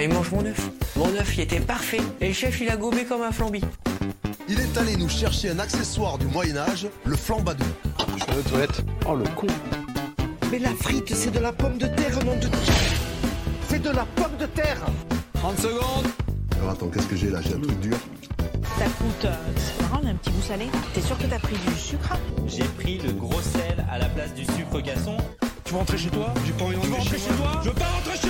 Ah, il mange mon œuf. Mon œuf, il était parfait. Et le chef, il a gobé comme un flambi. Il est allé nous chercher un accessoire du Moyen-Âge, le flambadou. Je suis aux toilettes. Oh le con. Mais la frite, c'est de la pomme de terre, nom de C'est de la pomme de terre 30 secondes Alors attends, qu'est-ce que j'ai là? J'ai un truc dur. Ça coûte. euh, c'est marrant, un petit goût salé. T'es sûr que t'as pris du sucre? J'ai pris le gros sel à la place du sucre gasson. Tu veux rentrer chez toi? J'ai pas envie de rentrer chez toi? Je veux pas rentrer chez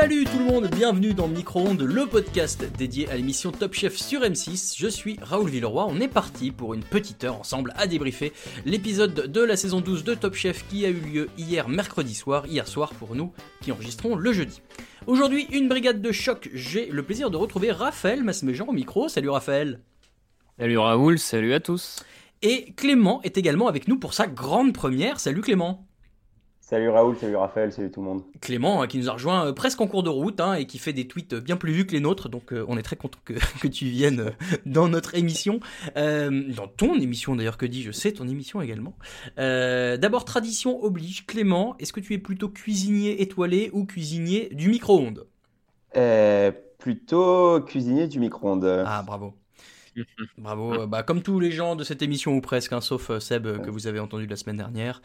Salut tout le monde, bienvenue dans Micro-ondes, le podcast dédié à l'émission Top Chef sur M6. Je suis Raoul Villeroy, on est parti pour une petite heure ensemble à débriefer l'épisode de la saison 12 de Top Chef qui a eu lieu hier mercredi soir, hier soir pour nous qui enregistrons le jeudi. Aujourd'hui, une brigade de choc, j'ai le plaisir de retrouver Raphaël Masmejean au micro. Salut Raphaël Salut Raoul, salut à tous. Et Clément est également avec nous pour sa grande première. Salut Clément Salut Raoul, salut Raphaël, salut tout le monde. Clément, hein, qui nous a rejoint euh, presque en cours de route hein, et qui fait des tweets bien plus vus que les nôtres, donc euh, on est très content que, que tu viennes euh, dans notre émission, Euh, dans ton émission d'ailleurs que dis-je, c'est ton émission également. Euh, D'abord, tradition oblige, Clément, est-ce que tu es plutôt cuisinier étoilé ou cuisinier du micro-ondes? Euh, plutôt cuisinier du micro-ondes. Ah, bravo. Bravo, bah, comme tous les gens de cette émission ou presque, hein, sauf euh, Seb euh, que vous avez entendu la semaine dernière.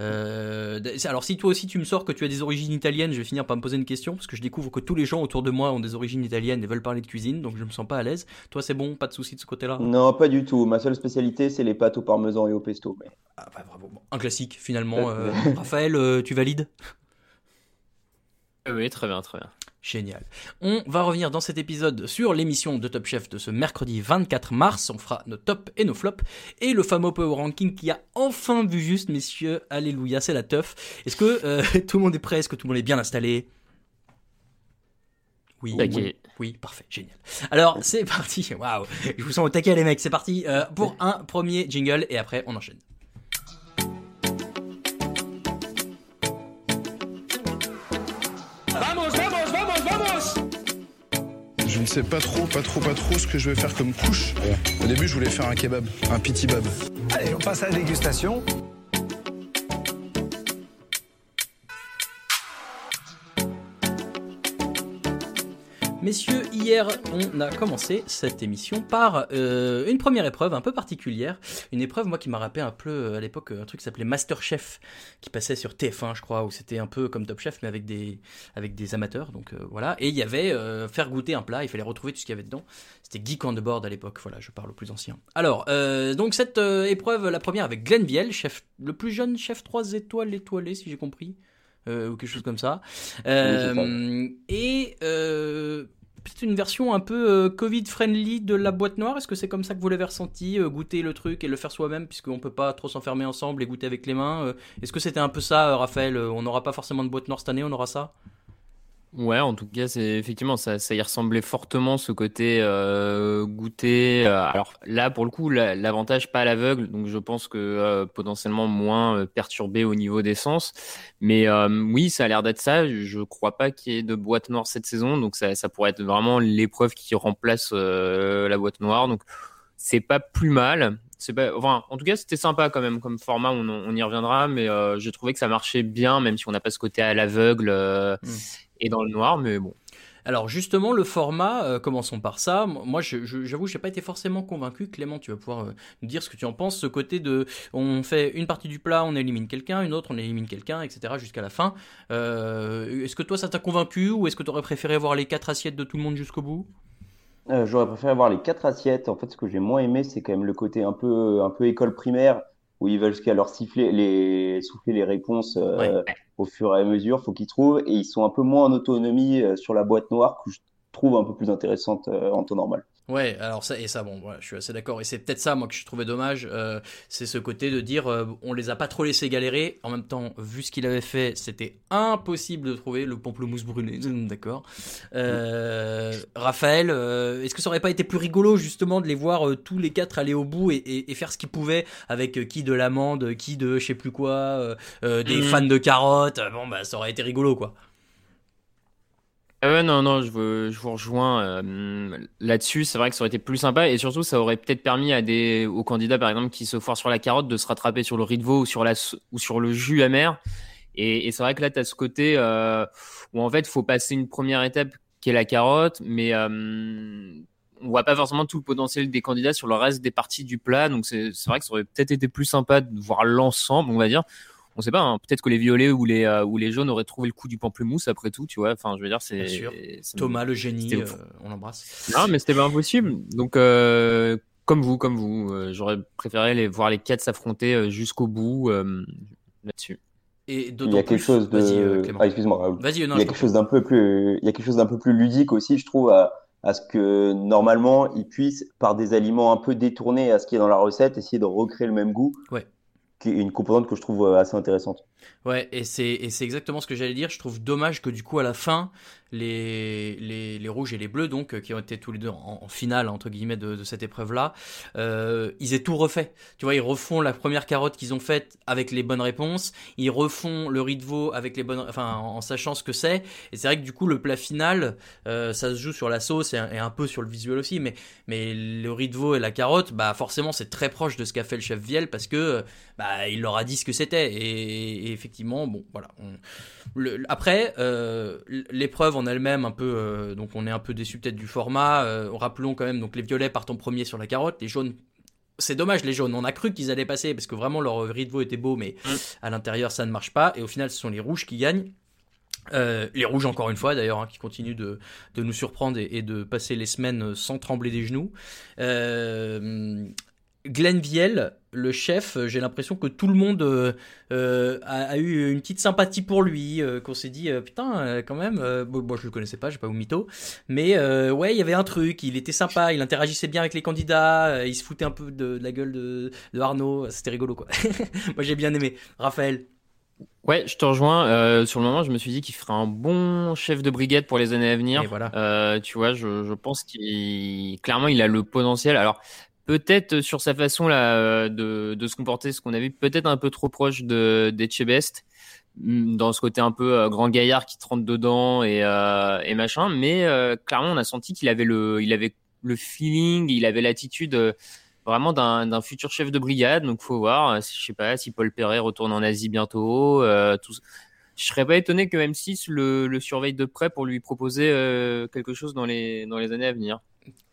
Euh, alors si toi aussi tu me sors que tu as des origines italiennes, je vais finir par me poser une question parce que je découvre que tous les gens autour de moi ont des origines italiennes et veulent parler de cuisine, donc je me sens pas à l'aise. Toi c'est bon, pas de souci de ce côté-là? Non, pas du tout. Ma seule spécialité, c'est les pâtes au parmesan et au pesto. mais- Ah bah bravo, Bon, un classique finalement. Euh, Raphaël, euh, tu valides? Oui, très bien, très bien. Génial. On va revenir dans cet épisode sur l'émission de Top Chef de ce mercredi 24 mars. On fera nos tops et nos flops. Et le fameux Power Ranking qui a enfin vu juste, messieurs. Alléluia, c'est la teuf. Est-ce que euh, tout le monde est prêt? Est-ce que tout le monde est bien installé? Oui, Taquet. oui, oui, parfait, génial. Alors, c'est parti. Waouh, je vous sens au taquet, les mecs. C'est parti euh, pour un premier jingle et après on enchaîne. Vamos, ne sais pas trop, pas trop, pas trop ce que je vais faire comme couche. Au début, je voulais faire un kebab, un pitibab. Allez, on passe à la dégustation. Messieurs, hier, on a commencé cette émission par euh, une première épreuve un peu particulière. Une épreuve, moi, qui m'a rappelé un peu euh, à l'époque un truc qui s'appelait Masterchef, qui passait sur TF1, je crois, où c'était un peu comme Top Chef, mais avec des, avec des amateurs. Donc euh, voilà. Et il y avait faire goûter un plat, il fallait retrouver tout ce qu'il y avait dedans. C'était Geek on the Board à l'époque, voilà, je parle au plus ancien. Alors, donc cette épreuve, la première avec Glenn Viel, chef, le plus jeune chef 3 étoiles étoilé, si j'ai compris. Euh, ou quelque chose comme ça. Euh, et euh, peut-être une version un peu euh, Covid-friendly de la boîte noire. Est-ce que c'est comme ça que vous l'avez ressenti euh, Goûter le truc et le faire soi-même, puisqu'on peut pas trop s'enfermer ensemble et goûter avec les mains. euh, Est-ce que c'était un peu ça, euh, Raphaël? Euh, On n'aura pas forcément de boîte noire cette année, on aura ça? Ouais, en tout cas, c'est effectivement ça, ça y ressemblait fortement ce côté euh, goûter. euh, alors là, pour le coup, la- l'avantage pas à l'aveugle, donc je pense que euh, potentiellement moins euh, perturbé au niveau des sens. Mais oui, ça a l'air d'être ça. Je crois pas qu'il y ait de boîte noire cette saison, donc ça, ça pourrait être vraiment l'épreuve qui remplace la boîte noire. Donc c'est pas plus mal. C'est pas, enfin, en tout cas, c'était sympa quand même comme format. On, on y reviendra, mais euh, j'ai trouvé que ça marchait bien, même si on n'a pas ce côté à l'aveugle euh, Mm. et dans le noir. Mais bon, Alors justement, le format, euh, commençons par ça. Moi, je- j'avoue, je n'ai pas été forcément convaincu. Clément, tu vas pouvoir euh, nous dire ce que tu en penses. Ce côté de, on fait une partie du plat, on élimine quelqu'un, une autre, on élimine quelqu'un, etc. jusqu'à la fin. Euh, est-ce que toi, ça t'a convaincu ou est-ce que tu aurais préféré voir les quatre assiettes de tout le monde jusqu'au bout? Euh, j'aurais préféré avoir les quatre assiettes. En fait, ce que j'ai moins aimé, c'est quand même le côté un peu, un peu école primaire, où ils veulent jusqu'à leur siffler, les, souffler les réponses euh, au fur et à mesure, faut qu'ils trouvent, et ils sont un peu moins en autonomie euh, sur la boîte noire, que je trouve un peu plus intéressante euh, en temps normal. Ouais, alors ça et ça, bon, voilà, je suis assez d'accord. Et c'est peut-être ça, moi, que je trouvais dommage. Euh, c'est ce côté de dire, euh, on les a pas trop laissés galérer. En même temps, vu ce qu'il avait fait, c'était impossible de trouver le pamplemousse brûlé. D'accord. Euh, Raphaël, euh, est-ce que ça aurait pas été plus rigolo justement de les voir tous les quatre aller au bout et, et- et faire ce qu'ils pouvaient avec qui de l'amande, qui de je sais plus quoi, des Mhm. fans de carottes. Bon, bah, ça aurait été rigolo, quoi. Ah ouais, non, non, je, veux- je vous rejoins euh, là-dessus. C'est vrai que ça aurait été plus sympa et surtout, ça aurait peut-être permis à des, aux candidats, par exemple, qui se foirent sur la carotte de se rattraper sur le riz de veau ou sur, la, ou sur le jus amer. Et, et c'est vrai que là, tu as ce côté euh, où en fait, faut passer une première étape qui est la carotte, mais euh, on voit pas forcément tout le potentiel des candidats sur le reste des parties du plat. Donc c'est vrai que ça aurait peut-être été plus sympa de voir l'ensemble, on va dire. On sait pas, hein, peut-être que les violets ou les, euh, ou les jaunes auraient trouvé le coup du pamplemousse après tout, tu vois. Enfin, je veux dire, c'est. Bien sûr. c'est- Thomas, le génie, euh, on l'embrasse. Non, mais c'était pas impossible. Donc, euh, comme vous, comme vous, euh, j'aurais préféré les, voir les quatre s'affronter jusqu'au bout euh, là-dessus. Et Il d'autant y a quelque plus- chose de. Vas-y, ah, excuse-moi, Raoul. Vas-y, non, il y a quelque chose d'un peu plus. Il y a quelque chose d'un peu plus ludique aussi, je trouve, à, à ce que normalement ils puissent, par des aliments un peu détournés à ce qui est dans la recette, essayer de recréer le même goût. Ouais. Qui une composante que je trouve euh, assez intéressante. Ouais, et c'est et c'est exactement ce que j'allais dire. Je trouve dommage que du coup à la fin les les, les rouges et les bleus donc euh, qui ont été tous les deux en, finale entre guillemets de, cette épreuve là, euh, ils aient tout refait. Tu vois, ils refont la première carotte qu'ils ont faite avec les bonnes réponses, ils refont le riz de veau avec les bonnes, enfin en, sachant ce que c'est. Et c'est vrai que du coup le plat final, euh, ça se joue sur la sauce et un, peu sur le visuel aussi, mais mais le riz de veau et la carotte, bah forcément c'est très proche de ce qu'a fait le chef Viel parce que bah il leur a dit ce que c'était et effectivement bon voilà. on- le- après euh, l'épreuve en elle-même un peu euh, donc on est un peu déçu peut-être du format. Euh, rappelons quand même donc les violets partent en premier sur la carotte, les jaunes c'est dommage les jaunes, on a cru qu'ils allaient passer parce que vraiment leur veau était beau mais à l'intérieur ça ne marche pas et au final ce sont les rouges qui gagnent. Euh, les rouges encore une fois d'ailleurs hein, qui continuent de, de nous surprendre et, et de passer les semaines sans trembler des genoux. Euh, Glenn Viel, le chef, euh, j'ai l'impression que tout le monde euh, euh, a, a eu une petite sympathie pour lui, euh, qu'on s'est dit euh, putain quand même. bon, moi je le connaissais pas, j'ai pas au mytho, mais ouais il y avait un truc, il était sympa, il interagissait bien avec les candidats, il se foutait un peu de, de la gueule de, de Arnaud, c'était rigolo quoi. moi j'ai bien aimé. Raphaël. Ouais, je te rejoins. Euh, sur le moment, je me suis dit qu'il ferait un bon chef de brigade pour les années à venir. Et voilà. Euh, tu vois, je, je pense qu'il clairement il a le potentiel. Alors peut-être sur sa façon là euh, de, se comporter, ce qu'on a vu, peut-être un peu trop proche de d'Etchebest mm, dans ce côté un peu euh, grand gaillard qui te rentre dedans et, euh, machin. Mais euh, clairement, on a senti qu'il avait le, il avait le feeling, il avait l'attitude. euh, vraiment d'un futur chef de brigade. Donc, faut voir. euh, Je sais pas si Paul Perret retourne en Asie bientôt. euh, tout... Je serais pas étonné que M6 le, le surveille de près pour lui proposer euh, quelque chose dans les, dans les années à venir.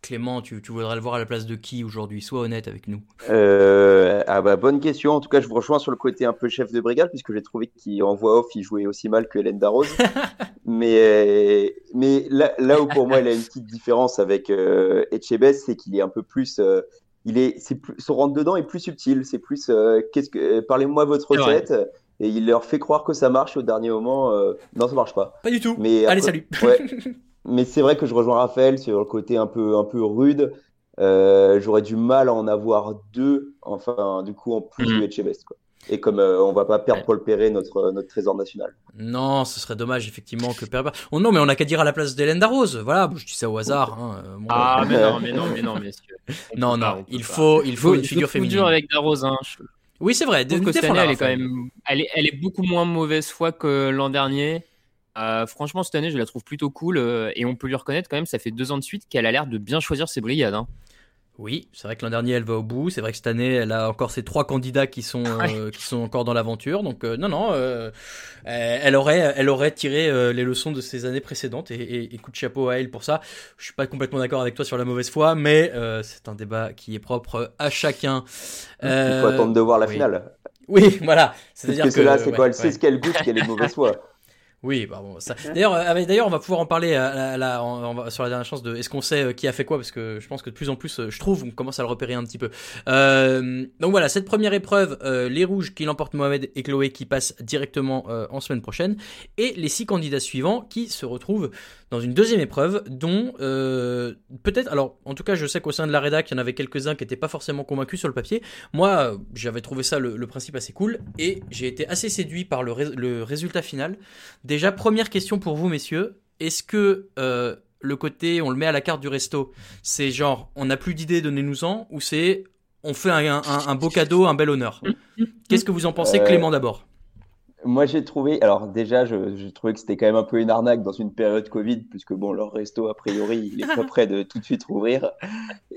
Clément, tu, tu voudrais le voir à la place de qui aujourd'hui? Sois honnête avec nous. Euh, ah bah, bonne question. En tout cas, je vous rejoins sur le côté un peu chef de brigade, puisque j'ai trouvé qu'en voix off, il jouait aussi mal que Hélène Darroze. mais mais là, là où pour moi, il a une petite différence avec euh, Etchebest, c'est qu'il est un peu plus. euh, il est, c'est plus, son rentre dedans est plus subtil. C'est plus, euh, qu'est-ce que, euh, parlez-moi votre recette. Et il leur fait croire que ça marche au dernier moment. euh, non, ça marche pas. Pas du tout. Mais Allez, après- salut. Ouais. Mais c'est vrai que je rejoins Raphaël sur le côté un peu, un peu rude. Euh, j'aurais du mal à en avoir deux, enfin, du coup, en plus Mhm. de Etchebest, quoi. Et comme euh, on va pas perdre Paul Perret, notre, notre trésor national. Non, ce serait dommage effectivement que Perret. Oh non, mais on a qu'à dire à la place d'Hélène Darroze. Voilà, je dis ça au hasard. hein, euh, Ah, mais non, mais non, mais non, messieurs. On Non, pas, non, il faut, il faut une figure féminine. dur avec Darroze. Hein. Je Oui, c'est vrai. trouve que cette année, elle est quand même, elle est, elle est beaucoup moins mauvaise foi que l'an dernier. Euh, franchement, cette année, je la trouve plutôt cool euh, et on peut lui reconnaître quand même. Ça fait deux ans de suite qu'elle a l'air de bien choisir ses brigades. Hein. Oui, c'est vrai que l'an dernier elle va au bout. C'est vrai que cette année elle a encore ces trois candidats qui sont euh, qui sont encore dans l'aventure. Donc euh, non non, elle aurait elle aurait tiré euh, les leçons de ses années précédentes et, et, et coup de chapeau à elle pour ça. Je suis pas complètement d'accord avec toi sur la mauvaise foi, mais euh, c'est un débat qui est propre à chacun. Il faut attendre de voir la oui. finale. Oui, voilà. Parce C'est-à-dire que, que là, c'est ouais, quoi? Elle sait ce qu'elle goûte, qu'elle est mauvaise foi. Oui, bah bon, ça. D'ailleurs, euh, d'ailleurs, on va pouvoir en parler à, on va- sur la dernière chance de. Est-ce qu'on sait euh, qui a fait quoi Parce que je pense que de plus en plus, euh, je trouve, on commence à le repérer un petit peu. Euh, donc voilà, cette première épreuve, euh, les rouges qui l'emportent Mohamed et Chloé qui passent directement euh, en semaine prochaine, et les six candidats suivants qui se retrouvent dans une deuxième épreuve, dont euh, peut-être. Alors, en tout cas, je sais qu'au sein de la rédac, il y en avait quelques-uns qui n'étaient pas forcément convaincus sur le papier. Moi, euh, j'avais trouvé ça le, le principe assez cool, et j'ai été assez séduit par le résultat final. Déjà, première question pour vous, messieurs. Est-ce que euh, le côté, on le met à la carte du resto, c'est genre, on n'a plus d'idées, donnez-nous-en, ou c'est, on fait un, un- un beau cadeau, un bel honneur? Qu'est-ce que vous en pensez, Euh, Clément, d'abord? Moi, j'ai trouvé, alors déjà, je- j'ai trouvé que c'était quand même un peu une arnaque dans une période Covid, puisque bon, leur resto, a priori, il est pas prêt de tout de suite rouvrir.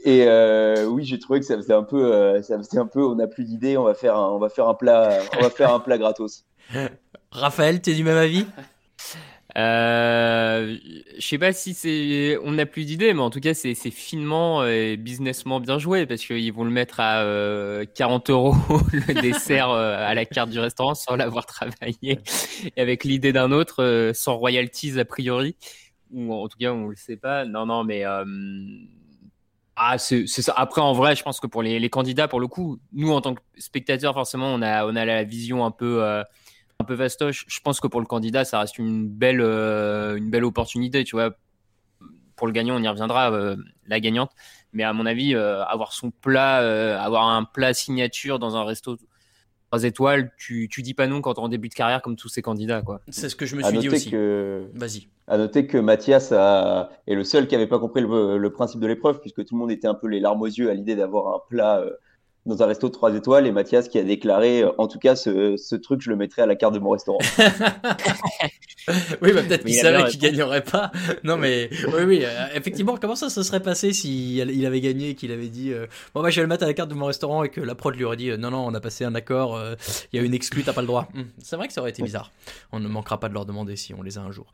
Et euh, oui, j'ai trouvé que ça faisait un peu, euh, ça faisait un peu, on n'a plus d'idées, on va faire un, on va faire un plat, on va faire un plat gratos. Raphaël, t'es du même avis? Euh, je sais pas si c'est, on n'a plus d'idées, mais en tout cas, c'est finement et businessment bien joué parce qu'ils vont le mettre à euh, 40 euros le dessert euh, à la carte du restaurant sans l'avoir travaillé et avec l'idée d'un autre euh, sans royalties a priori ou en tout cas on le sait pas. Non, non, mais euh, ah, c'est ça. Après, en vrai, je pense que pour les, les candidats, pour le coup, nous en tant que spectateurs, forcément, on a on a la vision un peu euh, un peu vastoche. Je pense que pour le candidat, ça reste une belle, euh, une belle opportunité, tu vois. Pour le gagnant, on y reviendra, euh, la gagnante. Mais à mon avis, euh, avoir son plat, euh, avoir un plat signature dans un resto 3 étoiles, tu, tu dis pas non quand en début de carrière comme tous ces candidats, quoi. C'est ce que je me À suis dit aussi. que, Vas-y. à noter que Mathias a- est le seul qui avait pas compris le, le principe de l'épreuve, puisque tout le monde était un peu les larmes aux yeux à l'idée d'avoir un plat euh, dans un resto de 3 étoiles, et Mathias qui a déclaré, euh, en tout cas, ce, ce truc, je le mettrai à la carte de mon restaurant. Oui, bah, peut-être qu'il savait qu'il gagnerait pas. Non, mais oui, oui, euh, effectivement, comment ça se serait passé si il avait gagné et qu'il avait dit euh, Bon, bah, je vais le mettre à la carte de mon restaurant et que la prod lui aurait dit euh, Non, non, on a passé un accord, euh, il y a une exclue, t'as pas le droit. Hum, C'est vrai que ça aurait été bizarre. On ne manquera pas de leur demander si on les a un jour.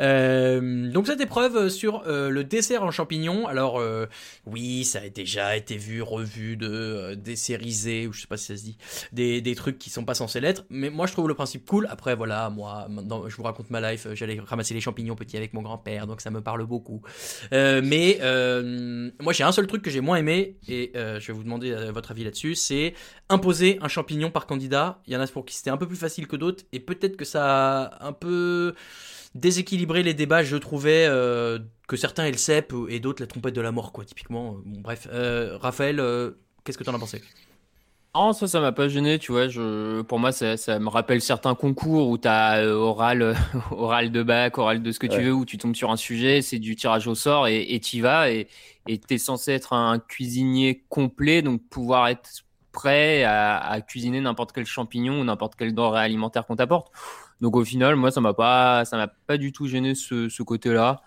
Euh, donc, cette épreuve sur euh, le dessert en champignons, alors, euh, oui, ça a déjà été vu, revu de dessériser, ou je sais pas si ça se dit, des, des trucs qui sont pas censés l'être. Mais moi, je trouve le principe cool. Après, voilà, moi, je vous raconte ma life. J'allais ramasser les champignons petits avec mon grand-père, donc ça me parle beaucoup. Euh, mais euh, moi, j'ai un seul truc que j'ai moins aimé, et euh, je vais vous demander votre avis là-dessus, c'est imposer un champignon par candidat. Il y en a pour qui c'était un peu plus facile que d'autres, et peut-être que ça a un peu déséquilibré les débats. Je trouvais que certains aient le cep et d'autres la trompette de la mort, quoi, typiquement. Bon, bref, Raphaël, qu'est-ce que t'en as pensé? Non, ça, ça m'a pas gêné, tu vois. Je, pour moi, ça, ça me rappelle certains concours où tu as oral, euh, oral de bac, oral de ce que tu veux, où tu tombes sur un sujet, c'est du tirage au sort et et t'y vas. Et et t'es censé être un cuisinier complet, donc pouvoir être prêt à, à cuisiner n'importe quel champignon ou n'importe quel denrée alimentaire qu'on t'apporte. Donc au final, moi, ça m'a pas, ça m'a pas du tout gêné ce, ce côté-là.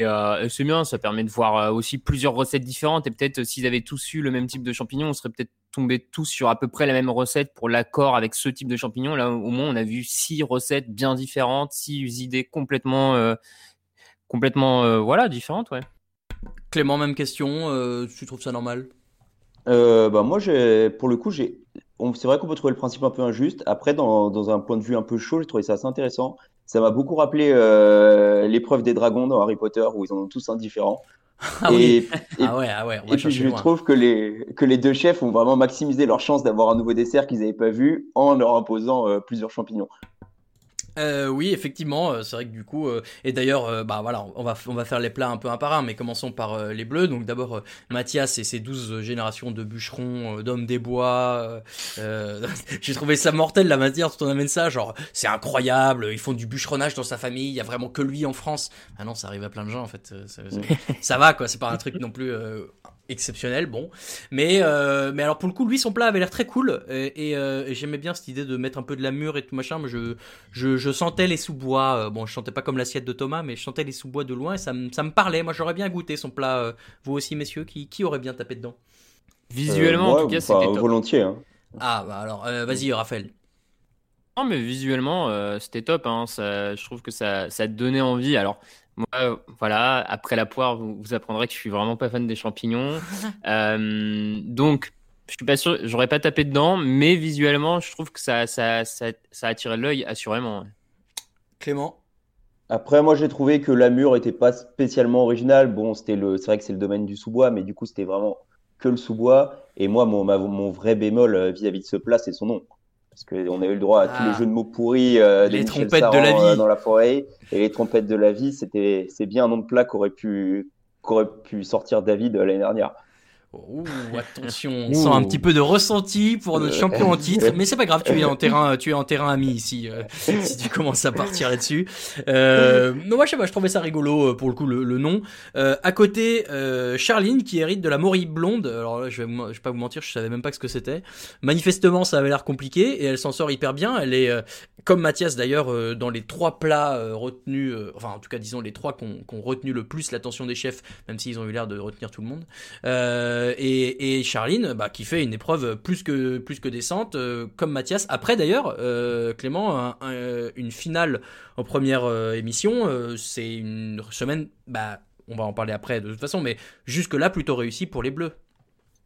Et, euh, et c'est bien, ça permet de voir euh, aussi plusieurs recettes différentes. Et peut-être euh, s'ils avaient tous eu le même type de champignons, on serait peut-être tombés tous sur à peu près la même recette pour l'accord avec ce type de champignons. Là, au moins, on a vu six recettes bien différentes, six idées complètement, euh, complètement, euh, voilà, différentes, ouais. Clément, même question. euh, tu trouves ça normal? Euh, bah moi, j'ai, pour le coup, j'ai, c'est vrai qu'on peut trouver le principe un peu injuste. Après, dans, dans un point de vue un peu chaud, j'ai trouvé ça assez intéressant. Ça m'a beaucoup rappelé euh, l'épreuve des dragons dans Harry Potter, où ils en ont tous un différent. Ah et, oui. et- Ah ouais, ah ouais, on va et puis chercher je loin. trouve que les, que les deux chefs ont vraiment maximisé leur chance d'avoir un nouveau dessert qu'ils n'avaient pas vu en leur imposant euh, plusieurs champignons. Euh, oui, effectivement, euh, c'est vrai que du coup, euh, et d'ailleurs, euh, bah voilà, on va on va faire les plats un peu un par un, mais commençons par euh, les bleus. Donc d'abord, Mathias et ses 12 générations de bûcherons, d'hommes des bois. J'ai trouvé ça mortel la manière dont on amène ça. Genre, c'est incroyable. Ils font du bûcheronnage dans sa famille. Il y a vraiment que lui en France. Ah non, ça arrive à plein de gens en fait. ça, ça- ça va quoi. C'est pas un truc non plus euh, exceptionnel, bon. Mais euh, mais alors pour le coup, lui, son plat avait l'air très cool et, et, euh, et j'aimais bien cette idée de mettre un peu de la mûre et tout machin. Mais je je, je sentais les sous-bois. euh, bon, je sentais pas comme l'assiette de Thomas, mais je sentais les sous-bois de loin et ça me ça me parlait. Moi, j'aurais bien goûté son plat. euh, vous aussi, messieurs, qui qui aurait bien tapé dedans? Visuellement, Euh, en tout cas, c'était top. volontiers. hein. Ah bah alors, euh, vas-y, Raphaël. Non, mais visuellement, euh, c'était top. Hein. Ça, je trouve que ça, ça donnait envie. Alors, moi, euh, voilà, après la poire, vous, vous apprendrez que je suis vraiment pas fan des champignons. Euh, donc, je suis pas sûr, j'aurais pas tapé dedans, mais visuellement, je trouve que ça, ça, ça, ça a attiré l'œil, assurément. Clément? Après, moi, j'ai trouvé que la mur était pas spécialement original. Bon, c'était le, c'est vrai que c'est le domaine du sous-bois, mais du coup, c'était vraiment que le sous-bois. Et moi, mon, ma- mon vrai bémol euh, vis-à-vis de ce plat, c'est son nom. Parce qu'on a eu le droit à tous Ah. les jeux de mots pourris euh, Les trompettes de la Saran, vie. euh, dans la forêt. Et les trompettes de la vie, c'était, c'est bien un nom de plat qu'aurait pu, qu'aurait pu sortir David euh, l'année dernière. Ouh, attention, on sent un petit peu de ressenti pour notre Euh, champion en titre, ouais. mais c'est pas grave, tu es en terrain, tu es en terrain ami ici, euh, si tu commences à partir là-dessus. Euh, non, moi je sais pas, je trouvais ça rigolo euh, pour le coup le, le nom. Euh, à côté, euh, Charline qui hérite de la Maury blonde. Alors là, je vais, je vais pas vous mentir, je savais même pas ce que c'était. Manifestement, ça avait l'air compliqué et elle s'en sort hyper bien. Elle est euh, comme Mathias d'ailleurs euh, dans les trois plats euh, retenus, euh, enfin en tout cas disons les trois qu'on qu'on retenu le plus l'attention des chefs, même s'ils ont eu l'air de retenir tout le monde. Euh, et, et Charline, bah, qui fait une épreuve plus que plus que décente, euh, comme Mathias. Après d'ailleurs, euh, Clément, un- un- une finale en première euh, émission, euh, c'est une semaine, bah, on va en parler après de toute façon, mais jusque là plutôt réussi pour les Bleus.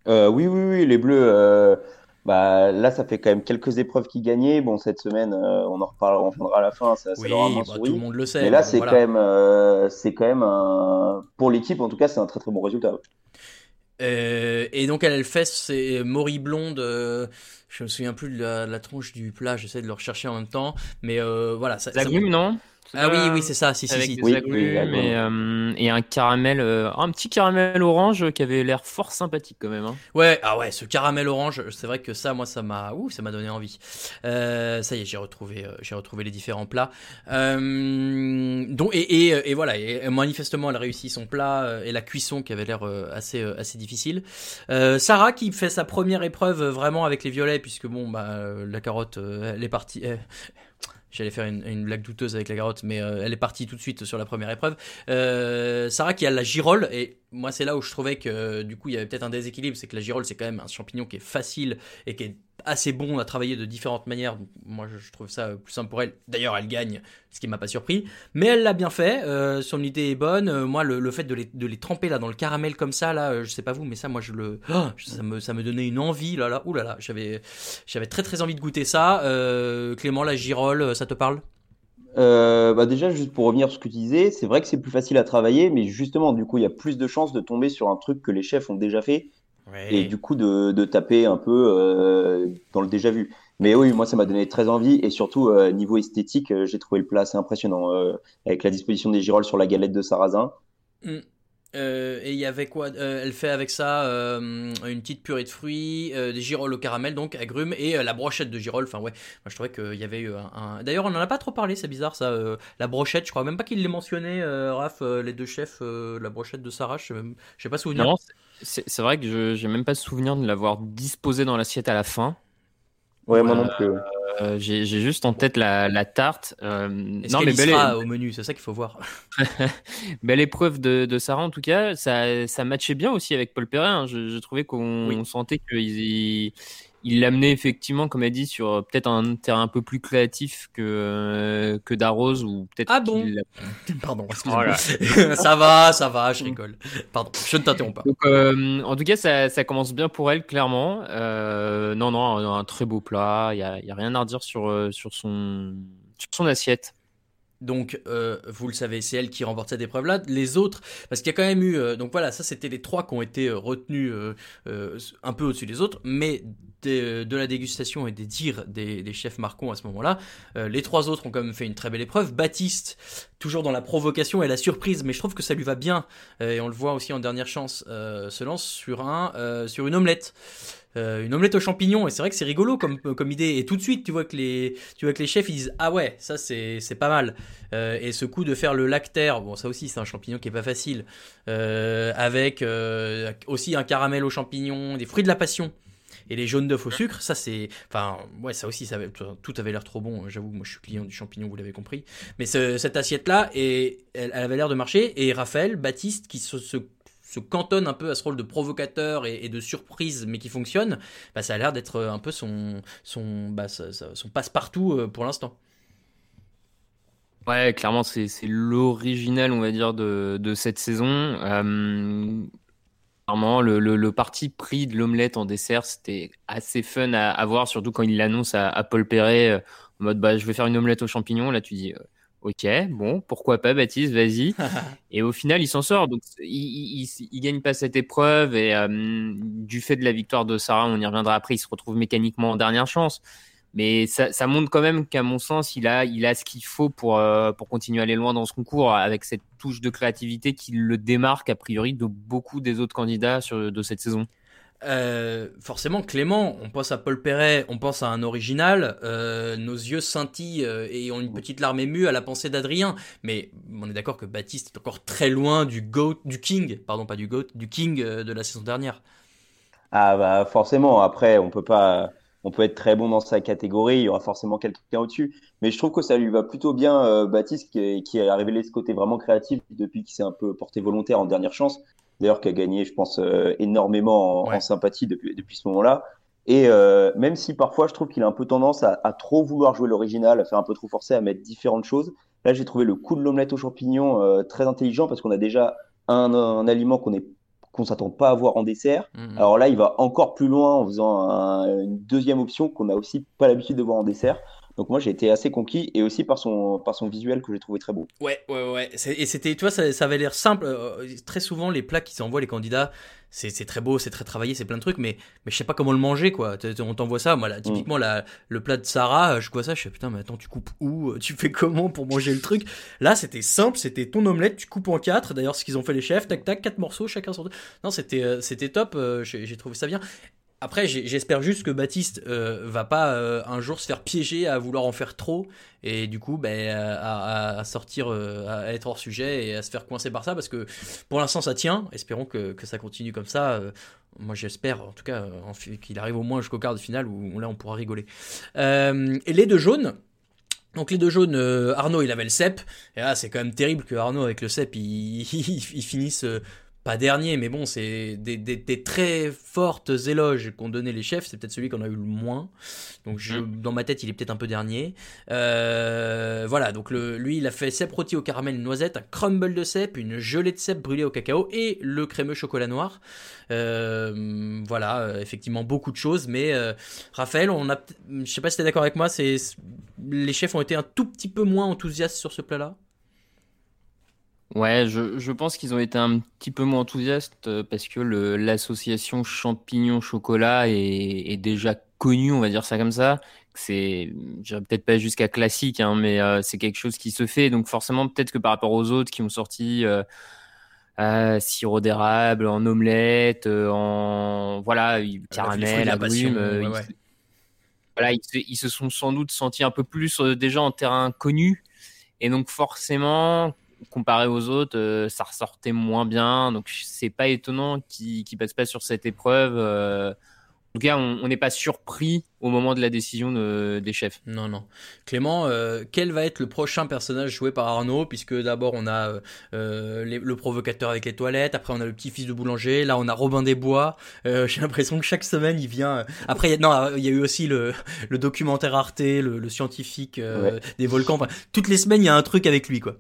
Euh, oui, oui, oui, les Bleus. euh, bah, là, ça fait quand même quelques épreuves qu'ils gagnaient. Bon, cette semaine, euh, on en reparlera, on reviendra à la fin. Ça, ça Oui, leur bah, tout le monde le sait. Mais là, bon, c'est voilà. quand même, euh, c'est quand même un, pour l'équipe, en tout cas, c'est un très très bon résultat. Euh, et donc elle, elle fait ses morilles blondes. euh, je me souviens plus de la, de la tronche du plat. J'essaie de le rechercher en même temps, mais euh, voilà. Ça, ça- Agrumes, non? Ah oui, oui, c'est ça. Si, si, Avec si. des Oui, agrumes oui, agrumes. et, euh, et un caramel, euh, un petit caramel orange qui avait l'air fort sympathique quand même. hein. Ouais, ah ouais, ce caramel orange, c'est vrai que ça, moi, ça m'a, ouh, ça m'a donné envie. Euh, ça y est, j'ai retrouvé, euh, j'ai retrouvé les différents plats. Euh, donc et, et, et voilà, et manifestement, elle a réussi son plat euh, et la cuisson qui avait l'air euh, assez euh, assez difficile. Euh, Sarah qui fait sa première épreuve euh, vraiment avec les violets, puisque bon, bah euh, la carotte, euh, elle est partie. euh, J'allais faire une, une blague douteuse avec la carotte, mais euh, elle est partie tout de suite sur la première épreuve. Euh, Sarah qui a la girole, et moi c'est là où je trouvais que euh, du coup il y avait peut-être un déséquilibre, c'est que la girole c'est quand même un champignon qui est facile et qui est assez bon à travailler de différentes manières. Moi je, trouve ça euh, plus simple pour elle. D'ailleurs elle gagne, ce qui m'a pas surpris, mais elle l'a bien fait. Euh, son idée est bonne. Moi le, fait de les, de les tremper là dans le caramel comme ça là, euh, je sais pas vous, mais ça moi je le, oh, ça me ça me donnait une envie là là. Ouh là j'avais j'avais très très envie de goûter ça. Clément la girole, ça te parle? Euh, bah déjà, juste pour revenir sur ce que tu disais, c'est vrai que c'est plus facile à travailler, mais justement, du coup, il y a plus de chances de tomber sur un truc que les chefs ont déjà fait et du coup de, de taper un peu euh, dans le déjà vu. Mais oui, moi, ça m'a donné très envie et surtout, euh, niveau esthétique, j'ai trouvé le plat assez impressionnant euh, avec la disposition des girolles sur la galette de sarrasin. Mm. Euh, et il y avait quoi Euh, Elle fait avec ça euh, une petite purée de fruits, des girolles au caramel, donc agrumes, et la brochette de girolles. Enfin, ouais, moi je trouvais qu'il y avait eu un. D'ailleurs, on en a pas trop parlé, c'est bizarre ça. la brochette, je crois même pas qu'il l'ait mentionné, Raph, les deux chefs, la brochette de Sarah, je sais même- sais pas souvenir. Non, c'est c'est vrai que je j'ai même pas souvenir de l'avoir disposé dans l'assiette à la fin. Ouais, moi non plus. euh, j'ai j'ai juste en tête la, la tarte. Euh, non, mais belle, sera au menu C'est ça qu'il faut voir. belle épreuve de, de Sarah en tout cas. Ça, ça matchait bien aussi avec Paul Perret. hein. Je, je trouvais qu'on Oui. sentait qu'il il l'amenait effectivement, comme elle dit, sur euh, peut-être un terrain un peu plus créatif que, euh, que Darroze ou peut-être Ah bon qu'il l'a- Pardon, ça va, ça va, je rigole. Pardon, je ne t'interromps pas. Donc, euh, en tout cas, ça, ça commence bien pour elle, clairement. Euh, non, non, un, un très beau plat. Il n'y a, il y a rien à redire sur, euh, sur, son, sur son assiette. Donc, euh, vous le savez, c'est elle qui remporte cette épreuve-là. Les autres, parce qu'il y a quand même eu, euh, donc voilà, ça c'était les trois qui ont été euh, retenus euh, euh, un peu au-dessus des autres, mais de la dégustation et des dires des, des chefs Marcon à ce moment-là, euh, les trois autres ont quand même fait une très belle épreuve. Baptiste, toujours dans la provocation et la surprise, mais je trouve que ça lui va bien, euh, et on le voit aussi en dernière chance, euh, se lance sur un, euh, sur une omelette. Une omelette aux champignons et c'est vrai que c'est rigolo comme, comme idée. Et tout de suite tu vois que les tu vois que les chefs ils disent ah ouais ça c'est pas mal. Et ce coup de faire le lactaire, bon ça aussi c'est un champignon qui est pas facile, avec aussi un caramel aux champignons, des fruits de la passion et les jaunes d'œufs au sucre, ça c'est, enfin ouais ça aussi ça avait, tout avait l'air trop bon. J'avoue moi je suis client du champignon, vous l'avez compris. Mais ce- cette assiette là et elle, elle avait l'air de marcher et Raphaël Baptiste qui se, se se cantonne un peu à ce rôle de provocateur et, et de surprise, mais qui fonctionne, bah, ça a l'air d'être un peu son, son, bah, son passe-partout euh, pour l'instant. Ouais, clairement, c'est c'est l'original, on va dire, de, de cette saison. Euh, clairement, le, le, le parti pris de l'omelette en dessert, c'était assez fun à, à voir, surtout quand il l'annonce à, à Paul Perret, euh, en mode bah, je vais faire une omelette aux champignons. Là, tu dis, euh, Ok, bon, pourquoi pas, Baptiste, vas-y. et au final, il s'en sort. Donc, il, il, gagne pas cette épreuve. Et euh, du fait de la victoire de Sarah, on y reviendra après, il se retrouve mécaniquement en dernière chance. Mais ça, ça montre quand même qu'à mon sens, il a, il a ce qu'il faut pour, euh, pour continuer à aller loin dans ce concours, avec cette touche de créativité qui le démarque, a priori, de beaucoup des autres candidats sur, de cette saison. Euh, forcément, Clément, on pense à Paul Perret, on pense à un original, euh, nos yeux scintillent euh, et ont une petite larme émue à la pensée d'Adrien. Mais on est d'accord que Baptiste est encore très loin du GOAT, du King, pardon, pas du GOAT, du King de la saison dernière. Ah bah forcément, après, on peut pas. On peut être très bon dans sa catégorie, il y aura forcément quelqu'un au-dessus. Mais je trouve que ça lui va plutôt bien, Baptiste, qui, qui a révélé ce côté vraiment créatif depuis qu'il s'est un peu porté volontaire en dernière chance d'ailleurs qui a gagné, je pense, euh, énormément en, sympathie depuis, depuis ce moment-là. Et euh, même si parfois je trouve qu'il a un peu tendance à, trop vouloir jouer l'original, à faire un peu trop forcé, à mettre différentes choses, là j'ai trouvé le coup de l'omelette aux champignons euh, très intelligent parce qu'on a déjà un, un aliment qu'on est qu'on s'attend pas à voir en dessert. Mhm. Alors là, il va encore plus loin en faisant une deuxième option qu'on n'a aussi pas l'habitude de voir en dessert. Donc moi j'ai été assez conquis et aussi par son, par son visuel que j'ai trouvé très beau. Ouais, ouais, ouais. Et c'était, tu vois, ça, ça avait l'air simple. Euh, très souvent les plats qui s'envoient les candidats, c'est très beau, c'est très travaillé, c'est plein de trucs, mais, mais je sais pas comment le manger quoi. On t'envoie ça, moi là, typiquement la, le plat de Sarah, je vois ça, je fais putain, mais attends, tu coupes où? Tu fais comment pour manger le truc? Là c'était simple, c'était ton omelette, tu coupes en quatre. D'ailleurs, ce qu'ils ont fait les chefs, tac tac, quatre morceaux, chacun son. Non, c'était euh, c'était top, euh, j'ai trouvé ça bien. Après, j'espère juste que Baptiste euh, va pas euh, un jour se faire piéger à vouloir en faire trop et du coup ben, à, sortir, euh, à être hors sujet et à se faire coincer par ça parce que pour l'instant ça tient. Espérons que, ça continue comme ça. moi j'espère en tout cas qu'il arrive au moins jusqu'au quart de finale où, là on pourra rigoler. et les deux jaunes. Donc les deux jaunes, Arnaud il avait le CEP, et là c'est quand même terrible que Arnaud avec le CEP il, il finisse pas dernier, mais bon, c'est des, très fortes éloges qu'ont donné les chefs. C'est peut-être celui qu'on a eu le moins. Donc, je, mm. dans ma tête, il est peut-être un peu dernier. Euh, voilà, donc le, lui, il a fait cèpe rôti au caramel noisette, un crumble de cèpe, une gelée de cèpe brûlée au cacao et le crémeux chocolat noir. Euh, voilà, euh, effectivement, beaucoup de choses. Mais Raphaël, on a, je sais pas si tu es d'accord avec moi, c'est les chefs ont été un tout petit peu moins enthousiastes sur ce plat-là? Ouais, je, je pense qu'ils ont été un petit peu moins enthousiastes euh, parce que l'association champignon-chocolat est, est déjà connue, on va dire ça comme ça. C'est, je peut-être pas jusqu'à classique, hein, mais euh, c'est quelque chose qui se fait. Donc forcément, peut-être que par rapport aux autres qui ont sorti euh, euh sirop d'érable, en omelette, en voilà, caramel, agrumes, ouais, voilà, ils se, ils se, sont sans doute sentis un peu plus déjà en terrain connu. Et donc forcément, comparé aux autres, euh, ça ressortait moins bien. Donc c'est pas étonnant qu'ils ne passent pas sur cette épreuve. Euh. en tout cas, on n'est pas surpris au moment de la décision des chefs. Non, non. Clément, euh, quel va être le prochain personnage joué par Arnaud? Puisque d'abord on a le provocateur avec les toilettes, après on a le petit-fils de boulanger, là on a Robin des Bois. J'ai l'impression que chaque semaine il vient. Après, il y a... non, il y a eu aussi le, documentaire Arte, le, scientifique des volcans. toutes les semaines il y a un truc avec lui, quoi.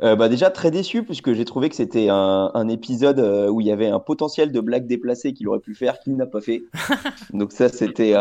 Euh, bah déjà très déçu puisque j'ai trouvé que c'était un, un, épisode euh, où il y avait un potentiel de blague déplacée qu'il aurait pu faire qu'il n'a pas fait. Donc ça c'était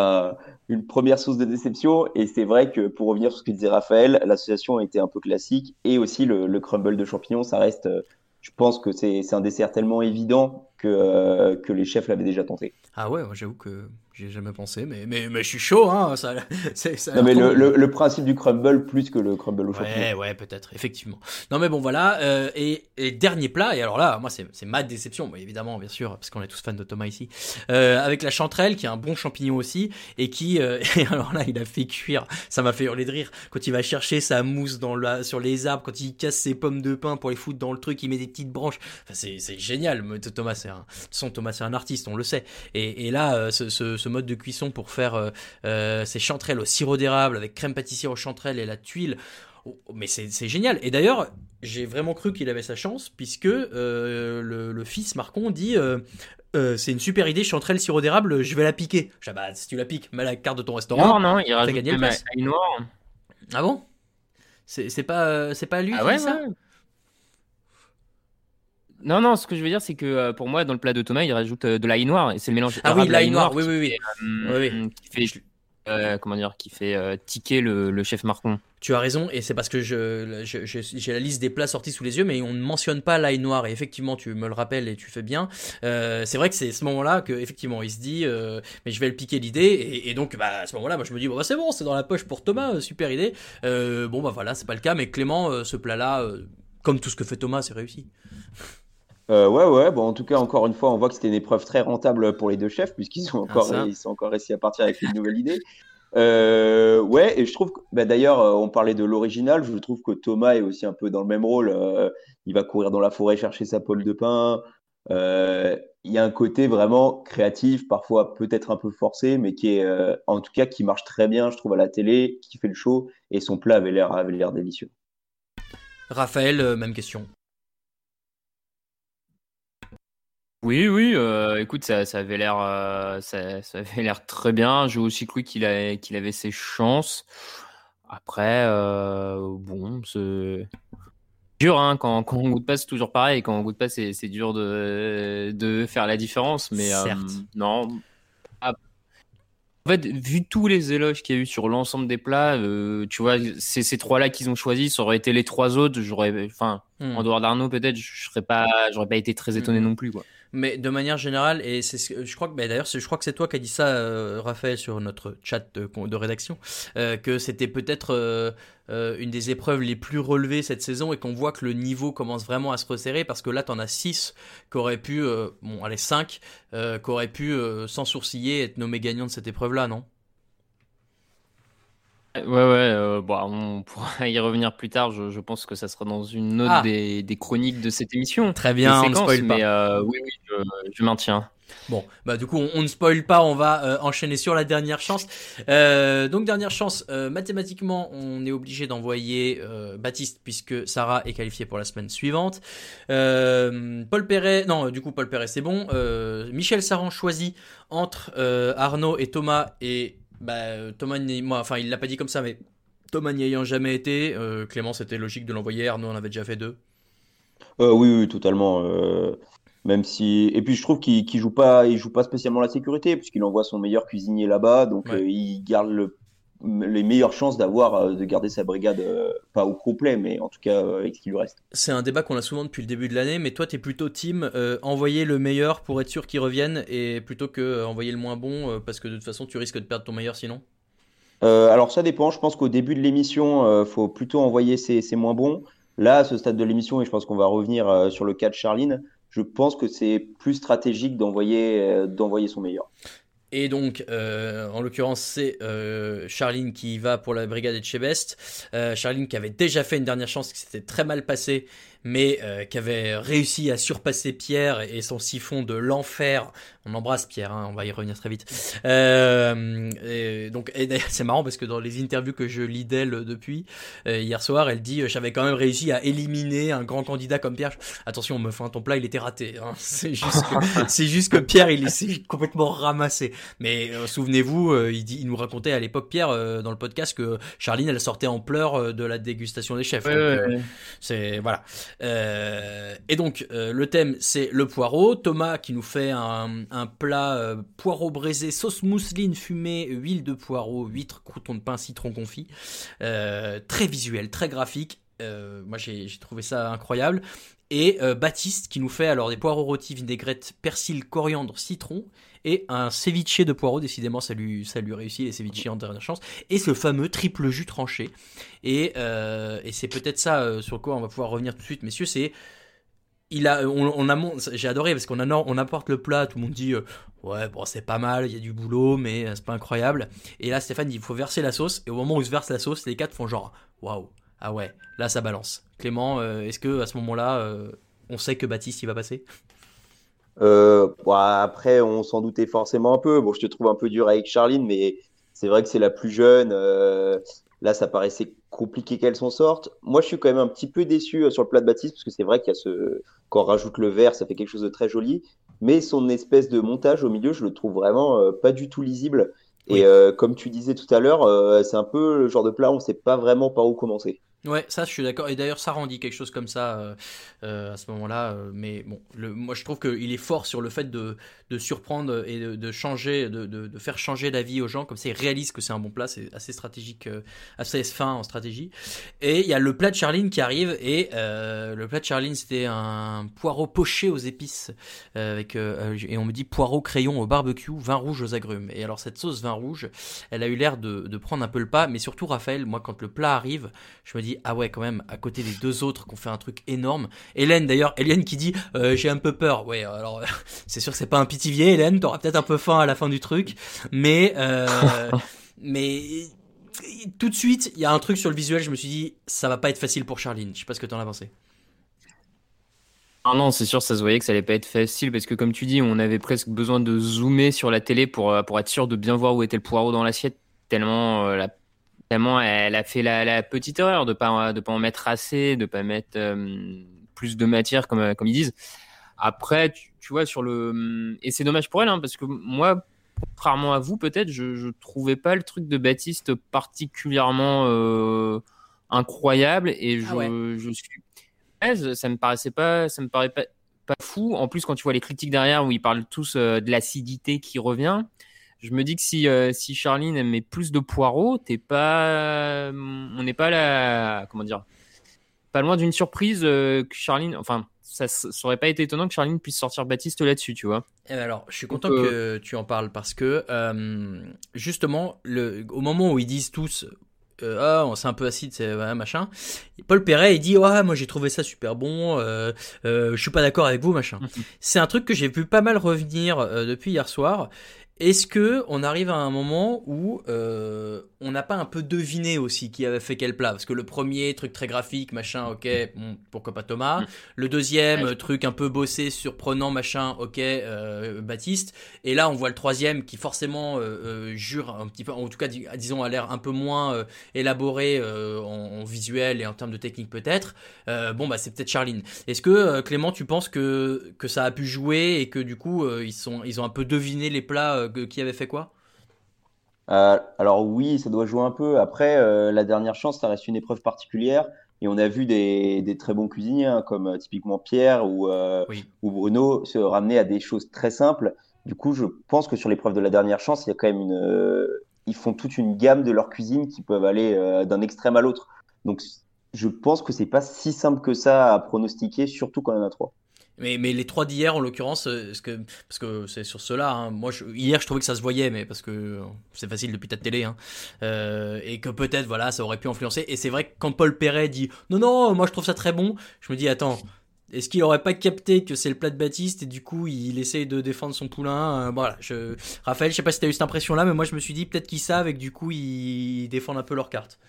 une première source de déception et c'est vrai que pour revenir sur ce que disait Raphaël, l'association a été un peu classique et aussi le, le crumble de champignons, ça reste, euh, je pense que c'est un dessert tellement évident que, que les chefs l'avaient déjà tenté. Ah ouais, j'avoue que j'ai jamais pensé, mais, mais, mais je suis chaud, hein. Ça, ça non, mais le, le, principe du crumble plus que le crumble au chocolat. Ouais, ouais, peut-être, effectivement. Non, mais bon, voilà. Euh, et, et, dernier plat, et alors là, moi, c'est ma déception, mais évidemment, bien sûr, parce qu'on est tous fans de Thomas ici. Euh, avec la chanterelle, qui est un bon champignon aussi, et qui, euh, et alors là, il a fait cuire. Ça m'a fait hurler de rire. Quand il va chercher sa mousse dans la, sur les arbres, quand il casse ses pommes de pain pour les foutre dans le truc, il met des petites branches. Enfin, c'est génial. Thomas, c'est un, son Thomas, c'est un artiste, on le sait. Et, et là, euh, ce, ce, ce mode de cuisson pour faire euh, euh, ces chanterelles au sirop d'érable avec crème pâtissière aux chanterelles et la tuile. Oh, mais c'est génial. Et d'ailleurs, j'ai vraiment cru qu'il avait sa chance, puisque euh, le, fils Marcon dit c'est une super idée, chanterelle sirop d'érable, je vais la piquer. Je dis, bah, si tu la piques, mets la carte de ton restaurant. Non, non, il rajoute gagné noire. Ah bon? C'est pas, c'est pas lui ah qui dit ça? Non, non, ce que je veux dire, c'est que euh, pour moi, dans le plat de Thomas, il rajoute euh, de l'ail noir et c'est le mélange. Ah oui, l'ail noir, oui, oui, oui. Euh, oui, oui. euh, comment dire, qui fait tiquer le, le, chef Marcon. Tu as raison, et c'est parce que je, j'ai la liste des plats sortis sous les yeux, mais on ne mentionne pas l'ail noir. Et effectivement, tu me le rappelles et tu fais bien. C'est vrai que c'est ce moment-là que effectivement, il se dit, mais je vais le piquer l'idée. Et, et, donc, bah, à ce moment-là, moi, je me dis, bon, bah, c'est bon, c'est dans la poche pour Thomas, super idée. Bon, bah voilà, c'est pas le cas, mais Clément, ce plat-là, comme tout ce que fait Thomas, c'est réussi. Euh, ouais, ouais. Bon, en tout cas, encore une fois, on voit que c'était une épreuve très rentable pour les deux chefs, puisqu'ils sont ah, encore, ils sont encore réussi à partir avec une nouvelle idée. Euh, ouais, et je trouve que, bah, d'ailleurs, euh, on parlait de l'original. Je trouve que Thomas est aussi un peu dans le même rôle. Euh, il va courir dans la forêt chercher sa pôle de pain. Il y a un côté vraiment créatif, parfois peut-être un peu forcé, mais qui est, en tout cas, qui marche très bien, je trouve, à la télé, qui fait le show, et son plat avait l'air, avait l'air délicieux. Raphaël, même question. Oui, oui, euh, écoute, ça, ça avait l'air, euh, ça, ça avait l'air très bien. J'ai aussi cru qu'il avait, qu'il avait ses chances. Après, euh, bon, c'est dur, hein, quand, quand on goûte pas, c'est toujours pareil. Quand on goûte pas, c'est, c'est dur de, de faire la différence. Mais non. Ah, en fait, vu tous les éloges qu'il y a eu sur l'ensemble des plats, euh, tu vois, c'est ces trois-là qu'ils ont choisi. Ça aurait été les trois autres. J'aurais, enfin, hmm. en dehors d'Arnaud, peut-être, je serais pas, j'aurais pas été très étonné hmm. non plus, quoi mais de manière générale, et c'est je crois que, d'ailleurs, je crois que c'est toi qui as dit ça, euh, Raphaël, sur notre chat de, rédaction, euh, que c'était peut-être euh, une des épreuves les plus relevées cette saison et qu'on voit que le niveau commence vraiment à se resserrer parce que là, t'en as 6 qui auraient pu, bon, allez, 5 qui auraient pu, sans sourciller, être nommés gagnants de cette épreuve-là, non? Ouais, ouais, euh, bon, on pourra y revenir plus tard. Je, je, pense que ça sera dans une autre ah. des, des, chroniques de cette émission. Très bien, on ne spoil pas. Mais euh, oui, oui, je, je, maintiens. Bon, bah du coup, on, on ne spoil pas, on va euh, enchaîner sur la dernière chance. Euh, donc dernière chance, euh, mathématiquement, on est obligé d'envoyer Baptiste puisque Sarah est qualifiée pour la semaine suivante. Paul Perret, non, du coup Paul Perret c'est bon. Michel Saran choisit entre Arnaud et Thomas et bah, Thomas, moi, enfin, il l'a pas dit comme ça, mais Thomas n'y ayant jamais été, euh, Clément, c'était logique de l'envoyer. Arnaud en avait déjà fait deux. Euh, oui, oui, totalement. Euh, même si, et puis je trouve qu'il ne joue pas, il joue pas spécialement la sécurité puisqu'il envoie son meilleur cuisinier là-bas, donc il garde le les meilleures chances d'avoir euh, de garder sa brigade euh, pas au complet mais en tout cas euh, avec ce qui lui reste. C'est un débat qu'on a souvent depuis le début de l'année mais toi tu es plutôt team envoyer le meilleur pour être sûr qu'il revienne et plutôt que envoyer le moins bon parce que de toute façon tu risques de perdre ton meilleur sinon? alors ça dépend, je pense qu'au début de l'émission faut plutôt envoyer ses, ses, moins bons. Là à ce stade de l'émission et je pense qu'on va revenir sur le cas de Charline, je pense que c'est plus stratégique d'envoyer d'envoyer son meilleur. Et donc, euh, en l'occurrence, c'est euh, Charline qui va pour la brigade de Chebest. Euh, Charline qui avait déjà fait une dernière chance qui s'était très mal passée mais euh, qui avait réussi à surpasser Pierre et son siphon de l'enfer. On embrasse Pierre, hein, on va y revenir très vite. Euh, et donc, c'est marrant parce que dans les interviews que je lis d'elle depuis euh, hier soir, elle dit j'avais quand même réussi à éliminer un grand candidat comme Pierre. Attention, me fin ton plat, il était raté. Hein. C'est juste, que, c'est juste que Pierre, il s'est complètement ramassé. Mais souvenez-vous, il, dit, il nous racontait à l'époque Pierre dans le podcast que Charline, elle sortait en pleurs de la dégustation des chefs. c'est voilà. Euh, et donc euh, le thème c'est le poireau. Thomas qui nous fait un, un plat euh, poireau braisé, sauce mousseline fumée, huile de poireau, huîtres, croutons de pain, citron confit. très visuel, très graphique. moi j'ai trouvé ça incroyable. Et Baptiste qui nous fait alors des poireaux rôtis, vinaigrette, persil, coriandre, citron et un ceviche de poireaux. Décidément, ça lui, ça lui réussit, les ceviches en dernière chance. Et ce fameux triple jus tranché. Et, euh, et c'est peut-être ça euh, sur quoi on va pouvoir revenir tout de suite, messieurs. C'est. Il a, on, on j'ai adoré parce qu'on on apporte le plat, tout le monde dit euh, ouais bon c'est pas mal, il y a du boulot mais c'est pas incroyable. Et là Stéphane dit il faut verser la sauce et au moment où se verse la sauce, les quatre font genre waouh ah ouais là ça balance. Clément, est-ce que à ce moment-là on sait que Baptiste il va passer? Euh, bon, après, on s'en doutait forcément un peu. Bon, je te trouve un peu dur avec Charline, mais c'est vrai que c'est la plus jeune. Euh, là, ça paraissait compliqué qu'elle s'en sorte. Moi, je suis quand même un petit peu déçu euh, sur le plat de Baptiste, parce que c'est vrai qu'il y a ce. Quand on rajoute le verre, ça fait quelque chose de très joli. Mais son espèce de montage au milieu, je le trouve vraiment euh, pas du tout lisible. Et euh, comme tu disais tout à l'heure, c'est un peu le genre de plat où on sait pas vraiment par où commencer. Ouais, ça je suis d'accord. Et d'ailleurs, ça rendit quelque chose comme ça euh, euh, à ce moment-là. euh, mais bon, le, moi je trouve qu'il est fort sur le fait de, de surprendre et de, de changer, de, de, de faire changer d'avis aux gens. Comme ça, ils réalisent que c'est un bon plat. C'est assez stratégique, euh, assez fin en stratégie. Et il y a le plat de Charline qui arrive. Et euh, le plat de Charline, c'était un poireau poché aux épices. euh, avec, euh, et on me dit poireau crayon au barbecue, vin rouge aux agrumes. Et alors, cette sauce vin rouge, elle a eu l'air de, de prendre un peu le pas. Mais surtout, Raphaël, moi, quand le plat arrive, je me dis ah ouais quand même à côté des deux autres qui ont fait un truc énorme Hélène d'ailleurs Hélène qui dit euh, j'ai un peu peur ouais alors c'est sûr que c'est pas un pitivier Hélène t'auras peut-être un peu faim à la fin du truc mais euh, mais tout de suite il y a un truc sur le visuel je me suis dit ça va pas être facile pour Charline je sais pas ce que t'en as pensé Ah non, c'est sûr, ça se voyait que ça allait pas être facile parce que comme tu dis, on avait presque besoin de zoomer sur la télé pour, euh, pour être sûr de bien voir où était le poireau dans l'assiette. Tellement, euh, la, tellement elle a fait la, la petite erreur de pas de pas en mettre assez, de pas mettre euh, plus de matière comme comme ils disent. Après, tu, tu vois sur le et c'est dommage pour elle hein, parce que moi, contrairement à vous peut-être, je, je trouvais pas le truc de Baptiste particulièrement euh, incroyable et je, Ah ouais. je suis ça me paraissait pas, ça me paraît pas, pas fou. En plus, quand tu vois les critiques derrière où ils parlent tous euh, de l'acidité qui revient, je me dis que si, euh, si Charline met plus de poireaux, t'es pas, on n'est pas là, comment dire, pas loin d'une surprise euh, que Charline, enfin, ça, ça aurait pas été étonnant que Charline puisse sortir Baptiste là-dessus, tu vois. Eh ben alors, je suis content Donc, que tu en parles parce que euh, justement, le, au moment où ils disent tous euh, ah c'est un peu acide, c'est ouais, machin, Paul Perret il dit ouais moi j'ai trouvé ça super bon, euh, euh, je suis pas d'accord avec vous machin. c'est un truc que j'ai vu pas mal revenir euh, depuis hier soir. Est-ce que on arrive à un moment où euh, on n'a pas un peu deviné aussi qui avait fait quel plat? Parce que le premier truc très graphique, machin, ok, bon, pourquoi pas Thomas. Le deuxième Ouais. truc un peu bossé, surprenant, machin, ok, euh, Baptiste. Et là, on voit le troisième qui forcément euh, jure un petit peu, en tout cas, dis- disons, a l'air un peu moins élaboré en, en visuel et en termes de technique peut-être. Bon, bah c'est peut-être Charline. Est-ce que Clément, tu penses que que ça a pu jouer et que du coup ils sont ils ont un peu deviné les plats euh, qui avaient fait quoi? Euh, alors oui, ça doit jouer un peu. Après, euh, la dernière chance, ça reste une épreuve particulière. Et on a vu des, des très bons cuisiniers, hein, comme typiquement Pierre ou, ou Bruno, se ramener à des choses très simples. Du coup, je pense que sur l'épreuve de la dernière chance, il y a quand même une, ils font toute une gamme de leur cuisine qui peuvent aller d'un extrême à l'autre. Donc, je pense que c'est pas si simple que ça à pronostiquer, surtout quand il y en a trois. Mais, mais les trois d'hier, en l'occurrence, euh, parce que c'est sur cela, hein, moi hier je trouvais que ça se voyait, mais parce que euh, c'est facile depuis ta télé, hein, euh, et que peut-être voilà ça aurait pu influencer. Et c'est vrai que quand Paul Perret dit non non, moi je trouve ça très bon, je me dis attends, est-ce qu'il aurait pas capté que c'est le plat de Baptiste et du coup il essaye de défendre son poulain euh, Voilà, je... Raphaël, je sais pas si t'as eu cette impression-là, mais moi je me suis dit peut-être qu'ils savent et que du coup ils défendent un peu leur carte.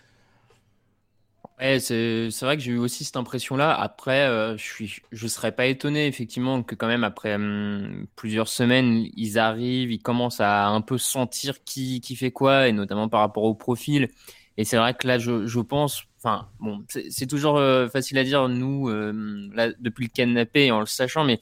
Ouais, c'est vrai que j'ai eu aussi cette impression-là. Après, euh, je suis, serais pas étonné effectivement que quand même après hum, plusieurs semaines, ils arrivent, ils commencent à un peu sentir qui qui fait quoi, et notamment par rapport au profil. Et c'est vrai que là, je, je pense, enfin, bon, c'est toujours euh, facile à dire nous euh, là depuis le canapé en le sachant, mais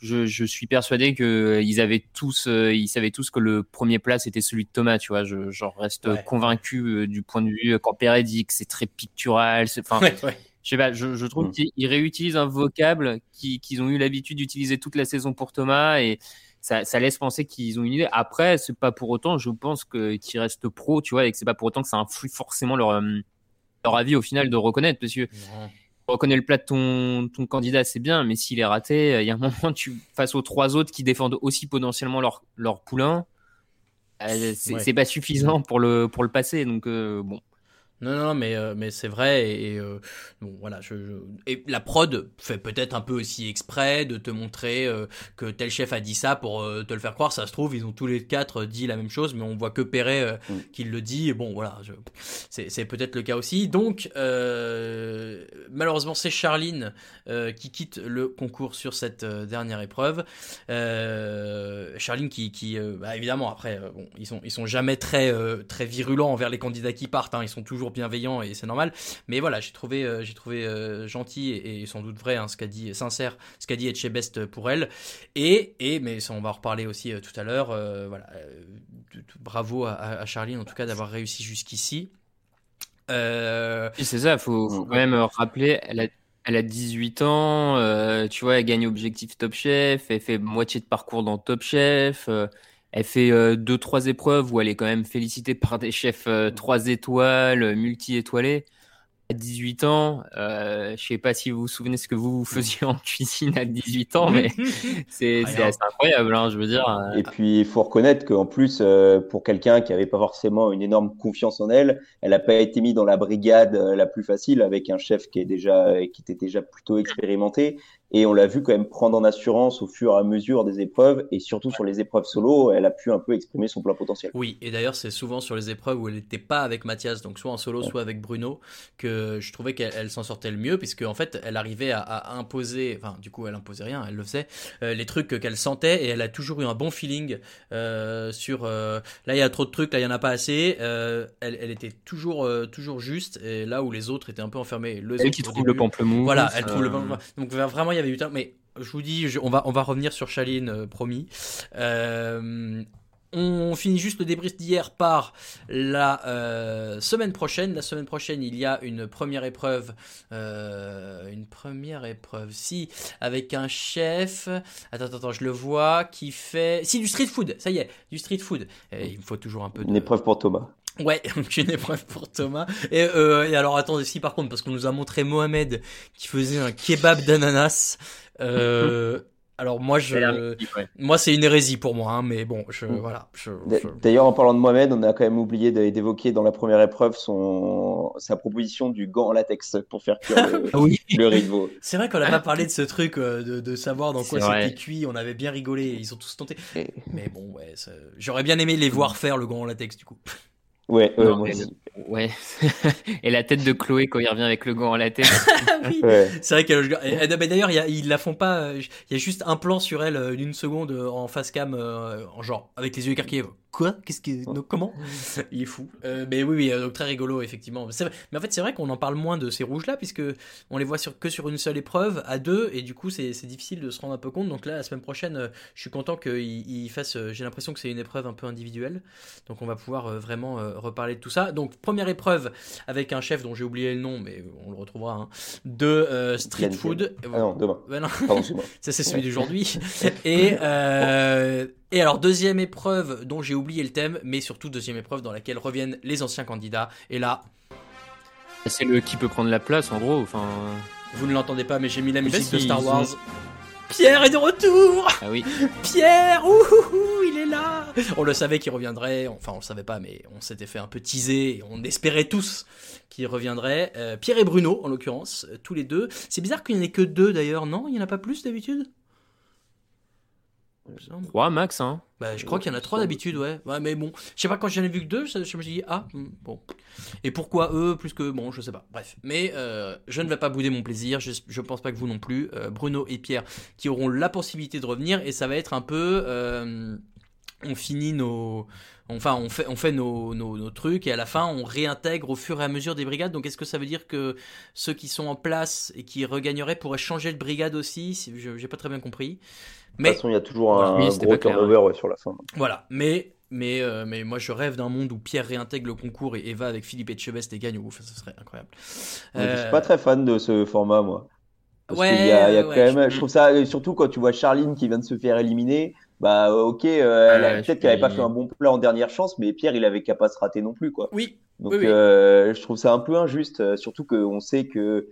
je, je suis persuadé que euh, ils avaient tous, euh, ils savaient tous que le premier plat c'était celui de Thomas, tu vois. Je, j'en reste Ouais. convaincu euh, du point de vue euh, quand Perret dit que c'est très pictural. c'est- Enfin, Ouais, ouais. je sais pas, je, je trouve qu'ils ils réutilisent un vocable qui- qu'ils ont eu l'habitude d'utiliser toute la saison pour Thomas et ça, ça laisse penser qu'ils ont une idée. Après, c'est pas pour autant, je pense que qu'ils restent pro, tu vois, et que c'est pas pour autant que ça influe forcément leur euh, leur avis au final de reconnaître, parce que reconnaître le plat de ton, ton candidat, c'est bien, mais s'il est raté, euh, il y a un moment, tu face aux trois autres qui défendent aussi potentiellement leur, leur poulain, euh, c'est Ouais. pas suffisant pour le, pour le passer. Donc, euh, bon. Non, non, mais, euh, mais c'est vrai. Et, et, euh, bon, voilà, je, je- et la prod fait peut-être un peu aussi exprès de te montrer euh, que tel chef a dit ça pour te le faire croire. Ça se trouve, ils ont tous les quatre dit la même chose, mais on voit que Perret euh, qui le dit. Et bon, voilà, c'est c'est peut-être le cas aussi. Donc, malheureusement, c'est Charline qui quitte le concours sur cette dernière épreuve. Charline qui, qui bah, évidemment, après, bon, ils sont, ils sont jamais très, très virulents envers les candidats qui partent. hein. ils sont toujours bienveillants et c'est normal. Mais voilà, j'ai trouvé, euh, j'ai trouvé euh, gentil et, et sans doute vrai hein, ce qu'a dit, sincère, ce qu'a dit Etchebest pour elle. Et, et mais ça, on va en reparler aussi euh, tout à l'heure. voilà, bravo à, à en tout cas d'avoir réussi jusqu'ici. Euh... C'est ça, faut, faut quand même rappeler, elle a, elle a 18 ans, tu vois, elle gagne objectif Top Chef, elle fait moitié de parcours dans Top Chef, elle fait euh, deux, trois épreuves où elle est quand même félicitée par des chefs euh, trois étoiles, multi-étoilés à 18 ans, euh, je sais pas si vous vous souvenez ce que vous faisiez en cuisine à 18 ans, mais c'est assez incroyable, hein, je veux dire. Et puis il faut reconnaître qu'en plus, euh, pour quelqu'un qui avait pas forcément une énorme confiance en elle, elle n'a pas été mise dans la brigade euh, la plus facile avec un chef qui est déjà, qui était déjà plutôt expérimenté. Et on l'a vu quand même prendre en assurance au fur et à mesure des épreuves, et surtout sur les épreuves solo, elle a pu un peu exprimer son plein potentiel. Oui, et d'ailleurs c'est souvent sur les épreuves où elle n'était pas avec Mathias, donc soit en solo, soit avec Bruno, que je trouvais qu'elle s'en sortait le mieux, puisque en fait elle arrivait à, à, imposer, enfin du coup elle imposait rien, elle le faisait, euh, les trucs qu'elle sentait, et elle a toujours eu un bon feeling euh, sur euh, là il y a trop de trucs, là il y en a pas assez, euh, elle, elle, était toujours euh, toujours juste, et là où les autres étaient un peu enfermés. Le elle qui trouve le pamplemousse. Voilà, elle trouve le pamplemousse. Donc vraiment il mais je vous dis, on, va, on va revenir sur Chaline, euh, promis. Euh, on finit juste le débrief d'hier par la euh, semaine prochaine. La semaine prochaine, il y a une première épreuve. Une première épreuve, si, avec un chef. Attends, attends, attends, je le vois, qui fait. Si, du street food, ça y est, du street food. Il faut toujours un peu de. Une épreuve pour Thomas. Ouais, une épreuve pour Thomas. Et, euh, et alors attendez, si par contre, parce qu'on nous a montré Mohamed qui faisait un kebab d'ananas. Euh, alors moi, je, moi c'est une hérésie pour moi, hein, mais bon, je, voilà. Je, je... D'ailleurs, en parlant de Mohamed, on a quand même oublié d'évoquer dans la première épreuve son sa proposition du gant en latex pour faire cuire le, oui. le riz de veau. C'est vrai qu'on n'a pas parlé de ce truc euh, de, de savoir dans quoi c'était cuit. On avait bien rigolé, ils ont tous tenté. Mais bon, ouais, j'aurais bien aimé les voir faire le gant en latex du coup. Ouais, euh, non, moi aussi. Ouais. et la tête de Chloé quand il revient avec le gant en la tête. oui. ouais. C'est vrai qu'elle. D'ailleurs, ils la font pas. Il y a juste un plan sur elle d'une seconde en face cam, en genre avec les yeux écarquillés. Quoi? Qu'est-ce qui donc, comment? Il est fou. Euh, mais oui, oui, donc très rigolo effectivement. Mais en fait, c'est vrai qu'on en parle moins de ces rouges là puisque on les voit sur, que sur une seule épreuve à deux et du coup c'est difficile de se rendre un peu compte. Donc là, la semaine prochaine, je suis content qu'il fasse. J'ai l'impression que c'est une épreuve un peu individuelle. Donc on va pouvoir vraiment reparler de tout ça. Donc première épreuve avec un chef dont j'ai oublié le nom, mais on le retrouvera, hein, de euh, street food. Ah non, demain. Ouais, non. Pardon, ça c'est celui d'aujourd'hui. et euh, et alors deuxième épreuve dont j'ai oublié le thème, mais surtout deuxième épreuve dans laquelle reviennent les anciens candidats. Et là, c'est le qui peut prendre la place en gros. Enfin, vous ne l'entendez pas, mais j'ai mis la musique de Star Wars. Pierre est de retour Ah oui. Pierre, ouh, il est là On le savait qu'il reviendrait, enfin on le savait pas, mais on s'était fait un peu teaser, on espérait tous qu'il reviendrait. Euh, Pierre et Bruno, en l'occurrence, euh, tous les deux. C'est bizarre qu'il n'y en ait que deux d'ailleurs, non Il n'y en a pas plus d'habitude? Trois max, hein bah, je crois qu'il y en a trois d'habitude, ouais. ouais. Mais bon, je sais pas, quand j'en ai vu que deux, je, je me suis dit, ah, bon. Et pourquoi eux plus que. Bon, je sais pas. Bref. Mais euh, je ne vais pas bouder mon plaisir. Je, je pense pas que vous non plus. Euh, Bruno et Pierre qui auront la possibilité de revenir. Et ça va être un peu. Euh, on finit nos. Enfin, on fait, on fait nos, nos, nos, trucs et à la fin, on réintègre au fur et à mesure des brigades. Donc, est-ce que ça veut dire que ceux qui sont en place et qui regagneraient pourraient changer de brigade aussi? Je J'ai pas très bien compris. Mais, de toute façon, il y a toujours un, oui, gros turnover ouais, sur la fin. Voilà, mais mais, euh, mais moi je rêve d'un monde où Pierre réintègre le concours et, et va avec Philippe Etchebest et gagne. Ouf, ça serait incroyable. Euh... Je suis pas très fan de ce format, moi. Parce ouais, y a, y a ouais, quand même, je... je trouve ça, surtout quand tu vois Charline qui vient de se faire éliminer, bah ok, euh, peut-être qu'elle avait pas fait un bon plat en dernière chance, mais Pierre il avait qu'à pas se rater non plus, quoi. Oui. Donc oui, oui. Euh, je trouve ça un peu injuste, surtout qu'on sait que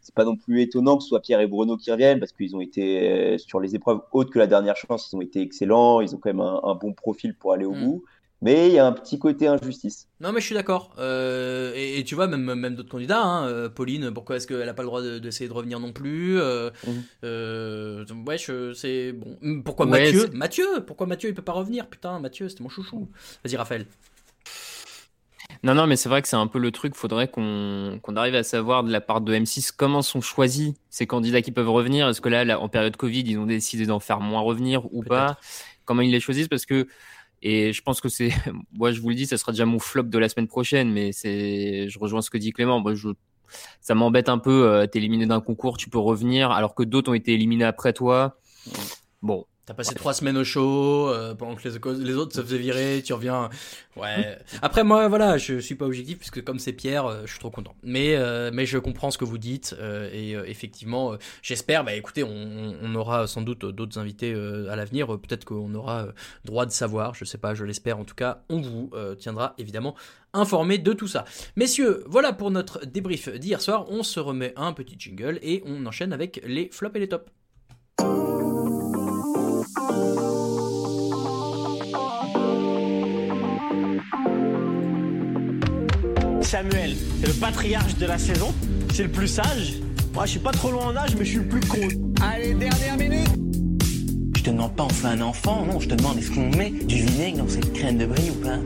c'est pas non plus étonnant que ce soit Pierre et Bruno qui reviennent parce qu'ils ont été euh, sur les épreuves autres que la dernière chance, ils ont été excellents, ils ont quand même un, un bon profil pour aller au Mm. bout. Mais il y a un petit côté injustice. Non, mais je suis d'accord. Euh, et, et tu vois, même, même d'autres candidats, hein, euh, Pauline, pourquoi est-ce qu'elle n'a pas le droit d'essayer de, de, revenir non plus euh, euh, Ouais, je, c'est bon. Pourquoi Ouais, Mathieu Mathieu Pourquoi Mathieu il peut pas revenir? Putain, Mathieu, c'était mon chouchou. Vas-y, Raphaël. Non, non, mais c'est vrai que c'est un peu le truc. Faudrait qu'on qu'on arrive à savoir de la part de M6 comment sont choisis ces candidats qui peuvent revenir. Est-ce que là, là, en période Covid, ils ont décidé d'en faire moins revenir ou pas? Comment ils les choisissent? Parce que et je pense que c'est, moi je vous le dis, ça sera déjà mon flop de la semaine prochaine, mais c'est, je rejoins ce que dit Clément. Moi, je, ça m'embête un peu. Euh, T'es éliminé d'un concours, tu peux revenir, alors que d'autres ont été éliminés après toi. Bon, T'as passé trois semaines au show, euh, pendant que les, les, autres se faisaient virer, tu reviens. Ouais. Après, moi, voilà, je suis pas objectif, puisque comme c'est Pierre, euh, je suis trop content. Mais, euh, mais je comprends ce que vous dites, et effectivement, j'espère, bah écoutez, on, on, aura sans doute d'autres invités à l'avenir, peut-être qu'on aura droit de savoir, je sais pas, je l'espère. En tout cas, on vous tiendra évidemment informé de tout ça. Messieurs, voilà pour notre débrief d'hier soir. On se remet un petit jingle et on enchaîne avec les flops et les tops. Samuel, c'est le patriarche de la saison, c'est le plus sage. Moi, je suis pas trop loin en âge, mais je suis le plus con. Allez, dernière minute Je te demande pas on fait un enfant, non, je te demande est-ce qu'on met du vinaigre dans cette crème de brie ou pas?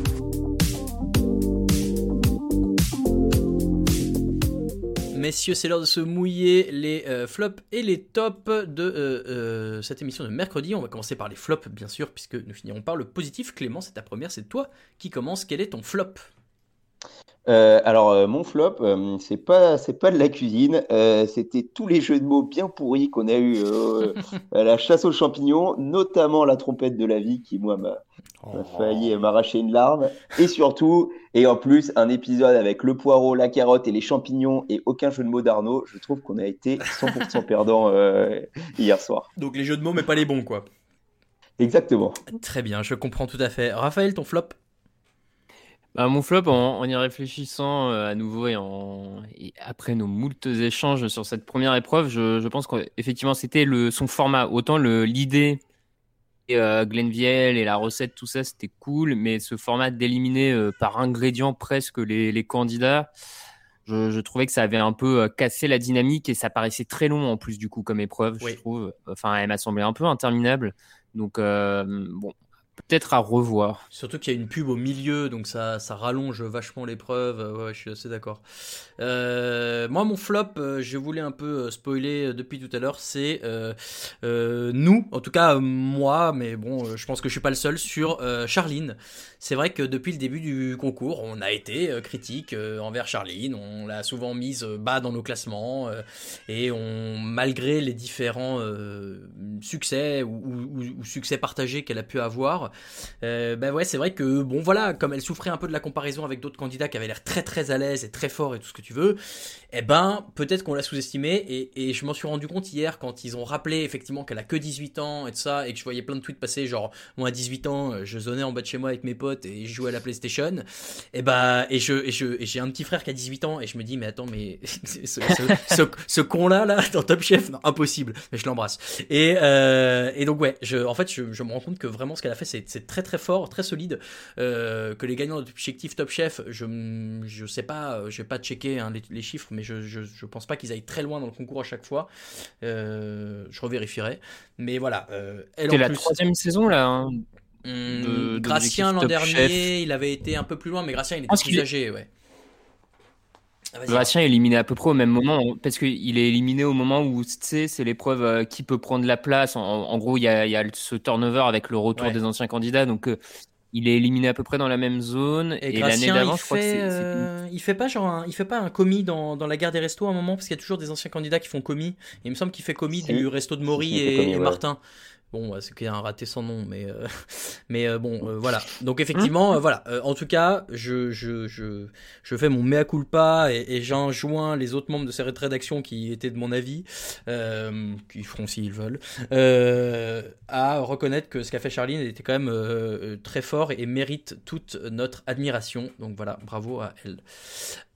Messieurs, c'est l'heure de se mouiller les euh, flops et les tops de euh, euh, cette émission de mercredi. On va commencer par les flops, bien sûr, puisque nous finirons par le positif. Clément, c'est ta première, c'est toi qui commence. Quel est ton flop? Euh, alors euh, mon flop, euh, c'est pas c'est pas de la cuisine, c'était tous les jeux de mots bien pourris qu'on a eu à la chasse aux champignons, notamment la trompette de la vie qui moi m'a oh. failli m'arracher une larme, et surtout et en plus un épisode avec le poireau, la carotte et les champignons et aucun jeu de mots d'Arnaud. Je trouve qu'on a été 100% perdant hier soir. Donc les jeux de mots mais pas les bons quoi. Exactement. Très bien, je comprends tout à fait. Raphaël, ton flop? Bah, mon flop, en, y réfléchissant euh, à nouveau et, en, après nos moultes échanges sur cette première épreuve, je, pense qu'effectivement c'était le son format. Autant l'idée euh, Glenviel et la recette, tout ça, c'était cool, mais ce format d'éliminer euh, par ingrédient presque les, candidats, je, trouvais que ça avait un peu euh, cassé la dynamique et ça paraissait très long en plus du coup comme épreuve, je trouve. Enfin, elle m'a semblé un peu interminable. Donc, bon, peut-être à revoir. Surtout qu'il y a une pub au milieu, donc ça, ça rallonge vachement l'épreuve. Ouais, je suis assez d'accord. Euh, moi, mon flop, euh, je voulais un peu euh, spoiler depuis tout à l'heure, c'est nous, en tout cas moi, mais bon, je pense que je suis pas le seul, sur Charline. C'est vrai que depuis le début du concours, on a été critique envers Charline, on l'a souvent mise bas dans nos classements, et on, malgré les différents succès ou, ou succès partagés qu'elle a pu avoir, euh, ben ouais, c'est vrai que, bon voilà, comme elle souffrait un peu de la comparaison avec d'autres candidats qui avaient l'air très très à l'aise et très forts et tout ce que tu veux, eh ben, peut-être qu'on l'a sous-estimé et, et, je m'en suis rendu compte hier quand ils ont rappelé effectivement qu'elle a que 18 ans et tout ça et que je voyais plein de tweets passer genre, moi à 18 ans, je zonnais en bas de chez moi avec mes potes et je jouais à la PlayStation. Et bah, et je, et je, j'ai un petit frère qui a 18 ans et je me dis, mais attends, mais ce, ce, con-là, là, dans Top Chef, non, impossible, mais je l'embrasse. Et, euh, et donc, ouais, je, en fait, je me rends compte que vraiment ce qu'elle a fait, c'est c'est très très fort, très solide. Euh, que les gagnants d'objectif Top Chef, je je sais pas, euh, je vais pas checker hein, les, chiffres, mais je, je, pense pas qu'ils aillent très loin dans le concours à chaque fois. Euh, je revérifierai. Mais voilà. C'est la troisième saison là. Hein, hmm, Gracien l'an dernier, il avait été un peu plus loin, mais Gracien il était plus âgé, ouais. Ah, Gracien est éliminé à peu près au même moment, parce qu'il est éliminé au moment où c'est l'épreuve euh, qui peut prendre la place. En, gros, il y, a, ce turnover avec le retour des anciens candidats, donc euh, il est éliminé à peu près dans la même zone. Et, l'année d'avant, je crois que c'est. Euh, il fait pas genre il fait pas un commis dans, dans la gare des restos à un moment, parce qu'il y a toujours des anciens candidats qui font commis. il me semble qu'il fait commis du resto de Maury et, Martin. Bon, c'est qu'il y a un raté sans nom, mais euh, mais euh, bon, euh, voilà. Donc effectivement, voilà. en tout cas, je, je, je, je fais mon mea culpa et, et j'enjoins les autres membres de cette rédaction qui étaient de mon avis, qui feront s'ils veulent, à reconnaître que ce qu'a fait Charline était quand même très fort et mérite toute notre admiration. Donc voilà, bravo à elle.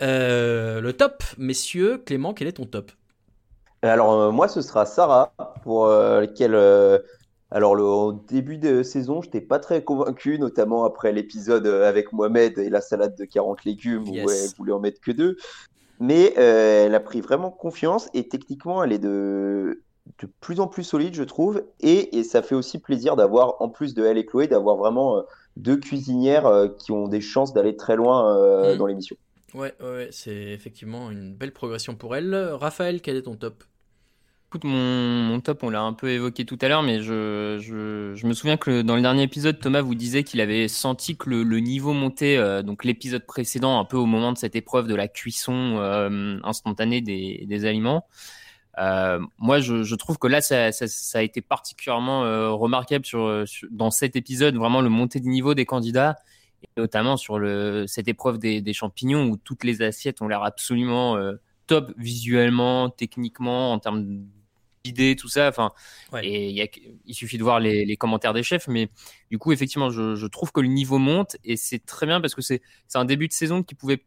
le top, messieurs, Clément, quel est ton top? Alors moi ce sera Sarah pour lequel alors, le, au début de saison, je n'étais pas très convaincu, notamment après l'épisode euh, avec Mohamed et la salade de 40 légumes où elle voulait en mettre que deux. Mais euh, elle a pris vraiment confiance et techniquement, elle est de, de plus en plus solide, je trouve. Et, et ça fait aussi plaisir d'avoir, en plus de elle et Chloé, d'avoir vraiment euh, deux cuisinières qui ont des chances d'aller très loin mmh. dans l'émission. Ouais, ouais, c'est effectivement une belle progression pour elle. Raphaël, quel est ton top? Écoute, mon, top, on l'a un peu évoqué tout à l'heure, mais je, me souviens que dans le dernier épisode, Thomas vous disait qu'il avait senti que le, niveau montait, euh, donc l'épisode précédent, un peu au moment de cette épreuve de la cuisson euh, instantanée des, aliments. moi, je, trouve que là, ça, a été particulièrement remarquable dans cet épisode, vraiment le montée de niveau des candidats, et notamment sur cette épreuve des, des champignons où toutes les assiettes ont l'air absolument top visuellement, techniquement, en termes d'idées, tout ça. Enfin, et il suffit de voir les, commentaires des chefs, mais du coup, effectivement, je, je trouve que le niveau monte et c'est très bien parce que c'est un début de saison qui pouvait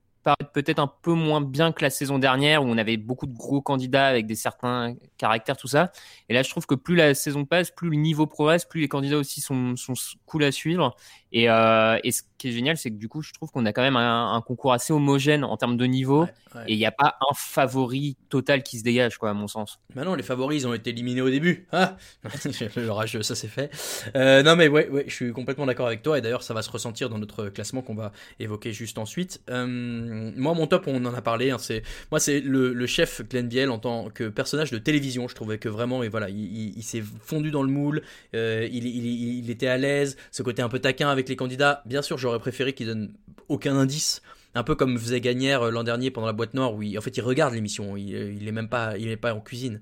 peut-être un peu moins bien que la saison dernière où on avait beaucoup de gros candidats avec des certains caractères, tout ça. Et là, je trouve que plus la saison passe, plus le niveau progresse, plus les candidats aussi sont, sont cool à suivre. Et, euh, et, ce qui est génial, c'est que du coup, je trouve qu'on a quand même un, concours assez homogène en termes de niveau. Et il n'y a pas un favori total qui se dégage, quoi, à mon sens. Maintenant, bah les favoris, ils ont été éliminés au début. Ah le rageux, ça c'est fait. Euh, non, mais ouais, ouais, je suis complètement d'accord avec toi. Et d'ailleurs, ça va se ressentir dans notre classement qu'on va évoquer juste ensuite. Euh, moi, mon top, on en a parlé. Hein, c'est moi, c'est le, chef Glenn Biel en tant que personnage de télévision. Je trouvais que vraiment, et voilà, il, s'est fondu dans le moule. il, il, était à l'aise. Ce côté un peu taquin avec les candidats. Bien sûr, j'aurais préféré qu'ils donnent aucun indice. Un peu comme faisait Gagnère euh, l'an dernier pendant la boîte noire, où en fait il regarde l'émission, il, euh, il est même pas, il est pas en cuisine.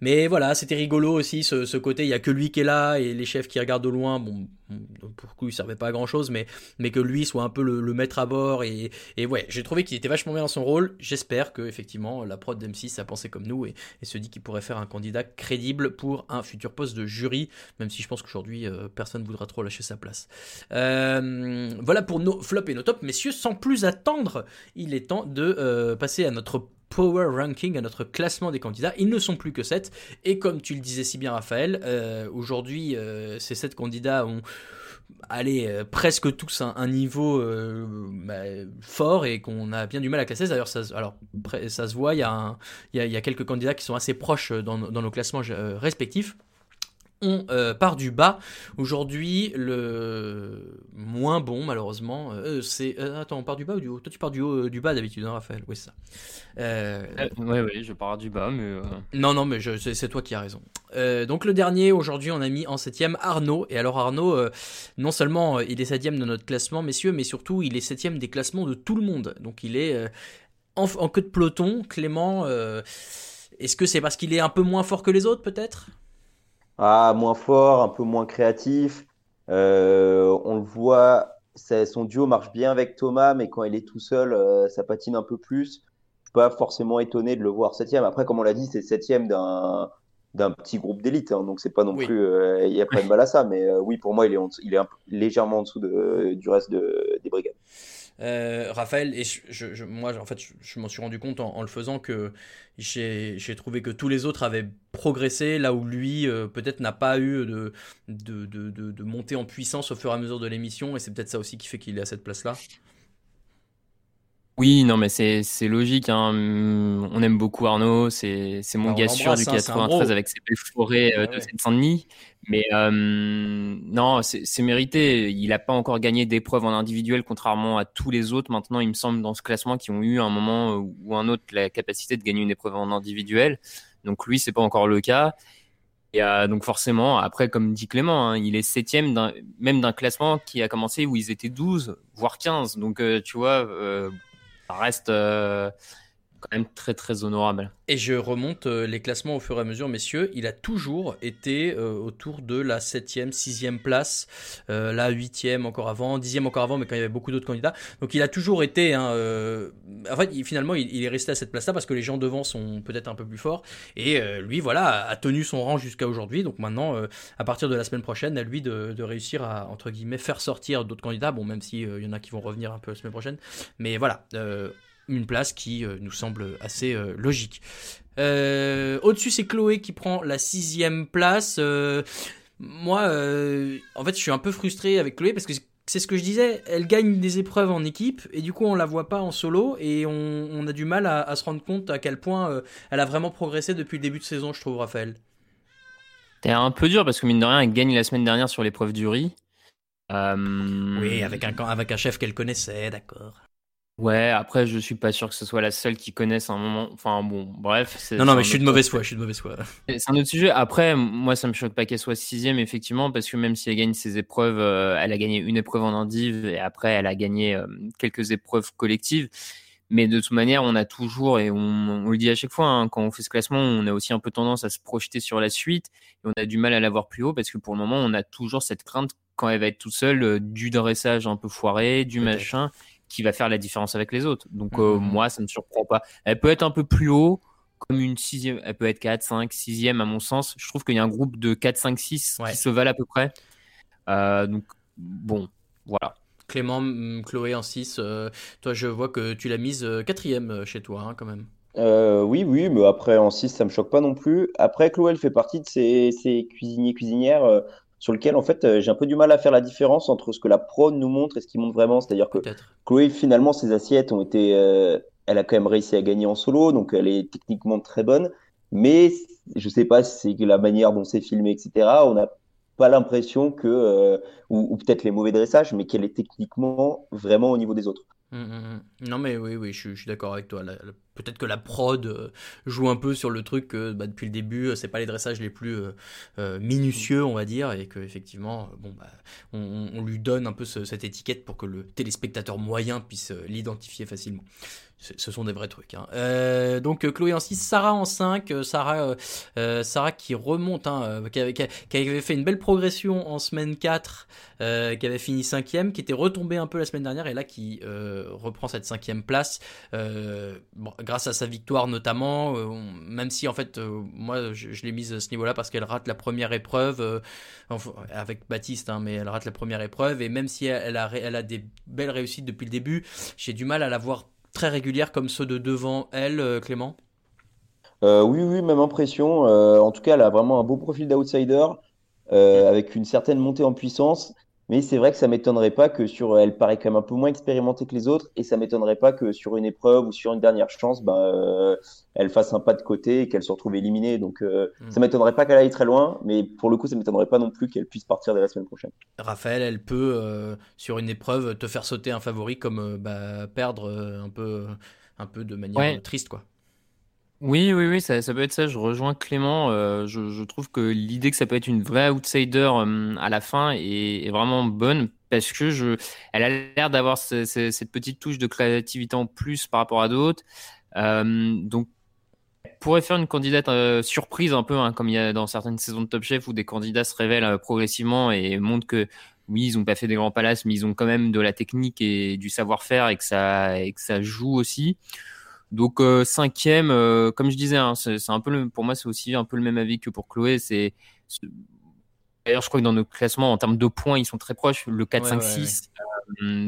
Mais voilà, c'était rigolo aussi ce, côté, il y a que lui qui est là et les chefs qui regardent au loin. Bon, pour le coup, il servait pas à grand chose, mais, mais que lui soit un peu le, maître à bord. Et, et ouais, j'ai trouvé qu'il était vachement bien dans son rôle. J'espère que effectivement la prod d'M6 a pensé comme nous et, se dit qu'il pourrait faire un candidat crédible pour un futur poste de jury, même si je pense qu'aujourd'hui euh, personne ne voudra trop lâcher sa place. Euh, voilà pour nos flops et nos tops, messieurs. Sans plus attendre, il est temps de euh, passer à notre Power Ranking, à notre classement des candidats. Ils ne sont plus que 7. Et comme tu le disais si bien, Raphaël, euh, aujourd'hui, euh, ces 7 candidats ont allé euh, presque tous un, un niveau bah, fort et qu'on a bien du mal à classer. D'ailleurs, ça, alors, ça se voit, il y, a quelques candidats qui sont assez proches dans, nos classements respectifs on part du bas. Aujourd'hui, le moins bon, malheureusement, euh, c'est. Euh, attends, on part du bas ou du haut? Toi, tu pars du haut, du bas d'habitude, hein, Raphaël Oui, c'est ça. oui, oui, je pars du bas, mais. Non, non, mais c'est toi qui as raison. donc, le dernier, aujourd'hui, on a mis en septième Arnaud. Et alors, Arnaud, non seulement il est septième de notre classement, messieurs, mais surtout, il est septième des classements de tout le monde. Donc, il est en, en, queue de peloton. Clément, est-ce que c'est parce qu'il est un peu moins fort que les autres, peut-être? Ah, moins fort, un peu moins créatif. Euh, on le voit, son duo marche bien avec Thomas, mais quand il est tout seul, euh, ça patine un peu plus. Je suis pas forcément étonné de le voir septième. Après, comme on l'a dit, c'est septième d'un d'un petit groupe d'élite, hein, donc c'est pas non plus, euh, il n'y a pas de mal à ça. Mais oui, pour moi, il est, il est légèrement en dessous de, du reste de, des brigades. Euh, Raphaël, et moi, en fait, je, m'en suis rendu compte en, le faisant que j'ai trouvé que tous les autres avaient progressé là où lui, euh, peut-être, n'a pas eu de de, de, de, montée en puissance au fur et à mesure de l'émission, et c'est peut-être ça aussi qui fait qu'il est à cette place-là. Oui, non, mais c'est logique. Hein. On aime beaucoup Arnaud. C'est mon gars sûr du 93 hein, avec ses belles forêts euh, de Seine-Saint-Denis. Mais euh, non, c'est mérité. Il n'a pas encore gagné d'épreuves en individuel, contrairement à tous les autres. Maintenant, il me semble dans ce classement qui ont eu un moment ou un autre la capacité de gagner une épreuve en individuel. Donc lui, c'est pas encore le cas. Et euh, donc forcément, après, comme dit Clément, hein, il est septième même d'un classement qui a commencé où ils étaient 12, voire 15. Donc tu vois reste euh, quand même très très honorable. Et je remonte euh, les classements au fur et à mesure, messieurs. Il a toujours été euh, autour de la 7e, 6e place, la 8e encore avant, 10e encore avant, mais quand il y avait beaucoup d'autres candidats. Donc il a toujours été. Hein, en fait, finalement, il, est resté à cette place-là parce que les gens devant sont peut-être un peu plus forts. Et lui, voilà, a tenu son rang jusqu'à aujourd'hui. Donc maintenant, à partir de la semaine prochaine, à lui de, de réussir à, entre guillemets, faire sortir d'autres candidats. Bon, même s'il il y en a qui vont revenir un peu la semaine prochaine. Mais voilà une place qui euh, nous semble assez euh, logique. Euh, au-dessus, c'est Chloé qui prend la sixième place. moi, en fait, je suis un peu frustré avec Chloé parce que c'est ce que je disais, elle gagne des épreuves en équipe et du coup on la voit pas en solo et on, a du mal à, se rendre compte à quel point elle a vraiment progressé depuis le début de saison, je trouve, Raphaël. C'est un peu dur parce que mine de rien, elle gagne la semaine dernière sur l'épreuve du riz. Oui, avec un, avec un chef qu'elle connaissait, d'accord. Ouais, après, je suis pas sûr que ce soit la seule qui connaisse un moment. Enfin, bon, bref. Non, non, mais je suis de mauvaise foi, je suis de mauvaise foi. C'est un autre sujet. Après, moi, ça me choque pas qu'elle soit sixième, effectivement, parce que même si elle gagne ses épreuves, euh, elle a gagné une épreuve en endive et après, elle a gagné euh, quelques épreuves collectives. Mais de toute manière, on a toujours, et on, le dit à chaque fois, hein, quand on fait ce classement, on a aussi un peu tendance à se projeter sur la suite, et on a du mal à l'avoir plus haut, parce que pour le moment, on a toujours cette crainte, quand elle va être toute seule, euh, du dressage un peu foiré, du machin, qui va faire la différence avec les autres. Donc euh, mmh. moi, ça ne me surprend pas. Elle peut être un peu plus haut, comme une sixième, elle peut être 4, 5, 6e à mon sens. Je trouve qu'il y a un groupe de 4, 5, 6 qui se valent à peu près. Euh, donc bon, voilà. Clément, mm, Chloé en 6, euh, toi je vois que tu l'as mise euh, quatrième chez toi hein, quand même. oui, oui, mais après en 6 ça me choque pas non plus. Après Chloé elle fait partie de ces, ces cuisiniers cuisinières sur lesquels en fait j'ai un peu du mal à faire la différence entre ce que la prod nous montre et ce qu'il montre vraiment. C'est-à-dire que Chloé finalement ses assiettes ont été elle a quand même réussi à gagner en solo, donc elle est techniquement très bonne. Mais je sais pas si c'est la manière dont c'est filmé, etc. On n'a pas l'impression que, euh, ou, peut-être les mauvais dressages, mais qu'elle est techniquement vraiment au niveau des autres. Mmh, mmh, mmh. Non mais oui, oui, je, suis d'accord avec toi. Peut-être que la prod euh, joue un peu sur le truc que bah, depuis le début, c'est pas les dressages les plus euh, minutieux, on va dire, et que effectivement, bon, bah, on, lui donne un peu cette étiquette pour que le téléspectateur moyen puisse l'identifier facilement ce sont des vrais trucs. Hein. Euh, donc euh, Chloé en 6, Sarah en 5, euh, Sarah, Sarah qui remonte, hein, qui, avait, fait une belle progression en semaine 4, qui avait fini 5 qui était retombée un peu la semaine dernière et là qui reprend cette 5 place bon, grâce à sa victoire notamment, même si en fait moi je, l'ai mise à ce niveau-là parce qu'elle rate la première épreuve avec Baptiste, hein, mais elle rate la première épreuve et même si elle, a, elle des belles réussites depuis le début, j'ai du mal à la voir très régulière comme ceux de devant elle, euh, Clément euh, Oui, oui, même impression. Euh, en tout cas, elle a vraiment un beau profil d'outsider avec une certaine montée en puissance. Mais c'est vrai que ça m'étonnerait pas que sur, elle paraît quand même un peu moins expérimentée que les autres, et ça m'étonnerait pas que sur une épreuve ou sur une dernière chance, ben, euh, elle fasse un pas de côté et qu'elle se retrouve éliminée. Donc, euh, hmm. ça m'étonnerait pas qu'elle aille très loin, mais pour le coup, ça m'étonnerait pas non plus qu'elle puisse partir dès la semaine prochaine. Raphaël, elle peut euh, sur une épreuve te faire sauter un favori comme bah, perdre un peu, un peu de manière triste, quoi. Oui, oui, oui, ça, peut être ça. Je rejoins Clément. Euh, je, trouve que l'idée que ça peut être une vraie outsider euh, à la fin est, vraiment bonne parce que je, elle a l'air d'avoir cette petite touche de créativité en plus par rapport à d'autres. Euh, donc, elle pourrait faire une candidate surprise un peu, hein, comme il y a dans certaines saisons de Top Chef où des candidats se révèlent progressivement et montrent que oui, ils ont pas fait des grands palaces, mais ils ont quand même de la technique et du savoir-faire et que ça et que ça joue aussi. Donc euh, cinquième, euh, comme je disais, hein, c'est un peu le, pour moi c'est aussi un peu le même avis que pour Chloé. C'est d'ailleurs je crois que dans nos classements en termes de points ils sont très proches, le 4, 5, 6.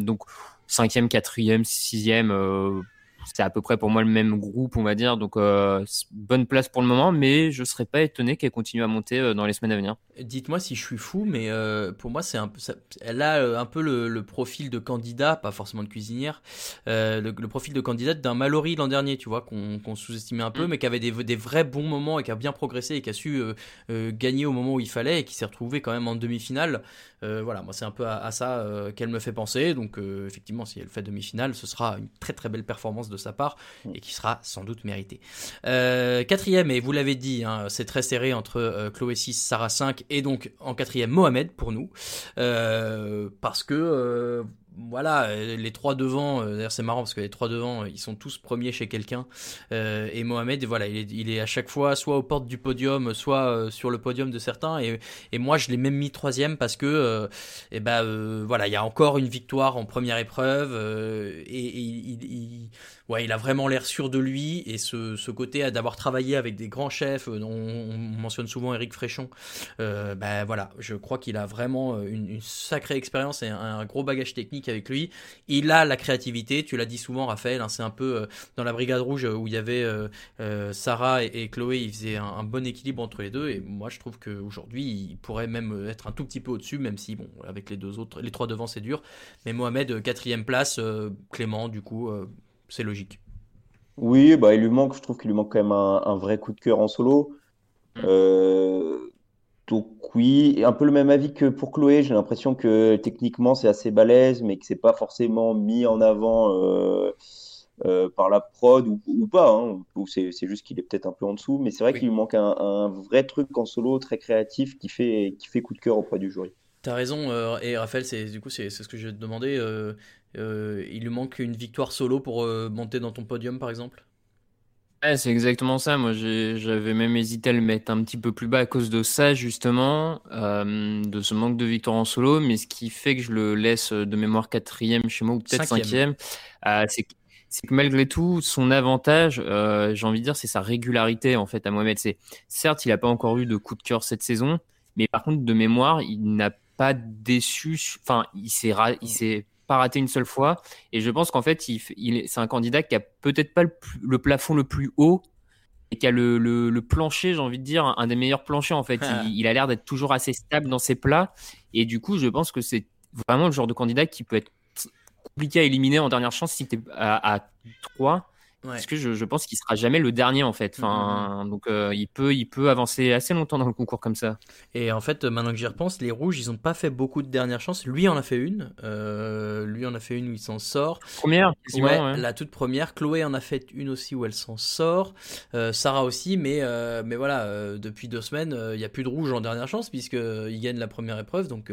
donc cinquième, quatrième, sixième. C'est à peu près pour moi le même groupe, on va dire. Donc, euh, bonne place pour le moment, mais je serais pas étonné qu'elle continue à monter euh, dans les semaines à venir. Dites-moi si je suis fou, mais euh, pour moi, c'est un peu, elle a un peu le, profil de candidat, pas forcément de cuisinière, le, profil de candidate d'un Mallory l'an dernier, tu vois, qu'on sous-estimait un peu, mm. mais qui avait des, des, vrais bons moments et qui a bien progressé et qui a su gagner au moment où il fallait et qui s'est retrouvé quand même en demi-finale. voilà, moi, c'est un peu à, à ça qu'elle me fait penser. Donc, effectivement, si elle fait demi-finale, ce sera une très très belle performance de sa part mm. et qui sera sans doute mérité. Euh, quatrième, et vous l'avez dit, hein, c'est très serré entre euh, Chloé 6, Sarah 5 et donc en quatrième Mohamed pour nous. Euh, parce que voilà, euh, les trois devant, euh, d'ailleurs c'est marrant parce que les trois devant, euh, ils sont tous premiers chez quelqu'un. et Mohamed, voilà, il est, à chaque fois soit aux portes du podium, soit sur le podium de certains. Et, moi, je l'ai même mis troisième parce que, et eh ben, voilà, il y a encore une victoire en première épreuve et, il, a vraiment l'air sûr de lui et ce, côté d'avoir travaillé avec des grands chefs, on, on mentionne souvent Eric Fréchon. ben voilà, je crois qu'il a vraiment une, sacrée expérience et un gros bagage technique avec lui. Il a la créativité, tu l'as dit souvent Raphaël, hein, c'est un peu euh, dans la Brigade Rouge où il y avait euh, euh, Sarah et, Chloé, il faisait un, bon équilibre entre les deux et moi je trouve qu'aujourd'hui il pourrait même être un tout petit peu au-dessus, même si bon avec les deux autres, les trois devant c'est dur. Mais Mohamed quatrième place, Clément du coup c'est logique. Oui, bah il lui manque, je trouve qu'il lui manque quand même un, vrai coup de cœur en solo. Euh, donc oui, un peu le même avis que pour Chloé. J'ai l'impression que techniquement c'est assez balèze, mais que c'est pas forcément mis en avant euh, euh, par la prod ou, pas. Hein. ou c'est juste qu'il est peut-être un peu en dessous. Mais c'est vrai qu'il lui manque un, vrai truc en solo très créatif qui fait qui fait coup de cœur auprès du jury. T'as raison, euh, et Raphaël, c'est du coup c'est ce que je vais te demander. il lui manque une victoire solo pour monter dans ton podium, par exemple? Ouais, c'est exactement ça. Moi, j'avais même hésité à le mettre un petit peu plus bas à cause de ça, justement, euh, de ce manque de victoire en solo. Mais ce qui fait que je le laisse de mémoire quatrième chez moi, ou peut-être cinquième, euh, c'est que, que malgré tout, son avantage, euh, j'ai envie de dire, c'est sa régularité, en fait, à Mohamed. C'est, certes, il n'a pas encore eu de coup de cœur cette saison, mais par contre, de mémoire, il n'a pas déçu. Enfin, il s'est, il s'est pas raté une seule fois. Et je pense qu'en fait, il, il c'est un candidat qui a peut-être pas le, plafond le plus haut et qui a le, le, plancher, j'ai envie de dire, un des meilleurs planchers en fait. Ah. il, a l'air d'être toujours assez stable dans ses plats. Et du coup, je pense que c'est vraiment le genre de candidat qui peut être compliqué à éliminer en dernière chance si tu es à, à 3 parce que je, je pense qu'il sera jamais le dernier en fait. Enfin, mm-hmm. donc euh, il peut, il peut avancer assez longtemps dans le concours comme ça. Et en fait, maintenant que j'y repense, les rouges, ils ont pas fait beaucoup de dernières chances. Lui en a fait une. Euh, lui en a fait une où il s'en sort. Première. Ouais, la toute première. Chloé en a fait une aussi où elle s'en sort. Euh, Sarah aussi, mais mais voilà, depuis deux semaines, il y a plus de rouge en dernière chance puisque il gagne la première épreuve. Donc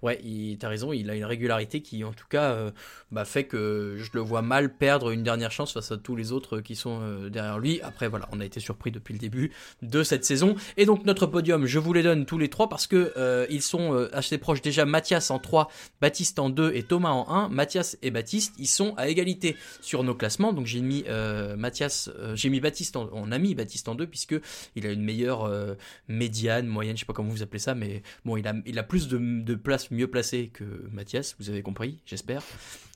ouais, t'as raison, il a une régularité qui en tout cas bah, fait que je le vois mal perdre une dernière chance face à tous les autres qui sont euh, derrière lui. Après, voilà, on a été surpris depuis le début de cette saison. Et donc, notre podium, je vous les donne tous les trois parce que euh, ils sont euh, assez proches. Déjà, Mathias en 3, Baptiste en 2 et Thomas en 1. Mathias et Baptiste, ils sont à égalité sur nos classements. Donc, j'ai mis Mathias, j'ai mis Baptiste, en, on a mis Baptiste en 2 puisque il a une meilleure médiane, moyenne, je sais pas comment vous appelez ça, mais bon, il a, il a plus de, de place mieux placée que Mathias, vous avez compris, j'espère.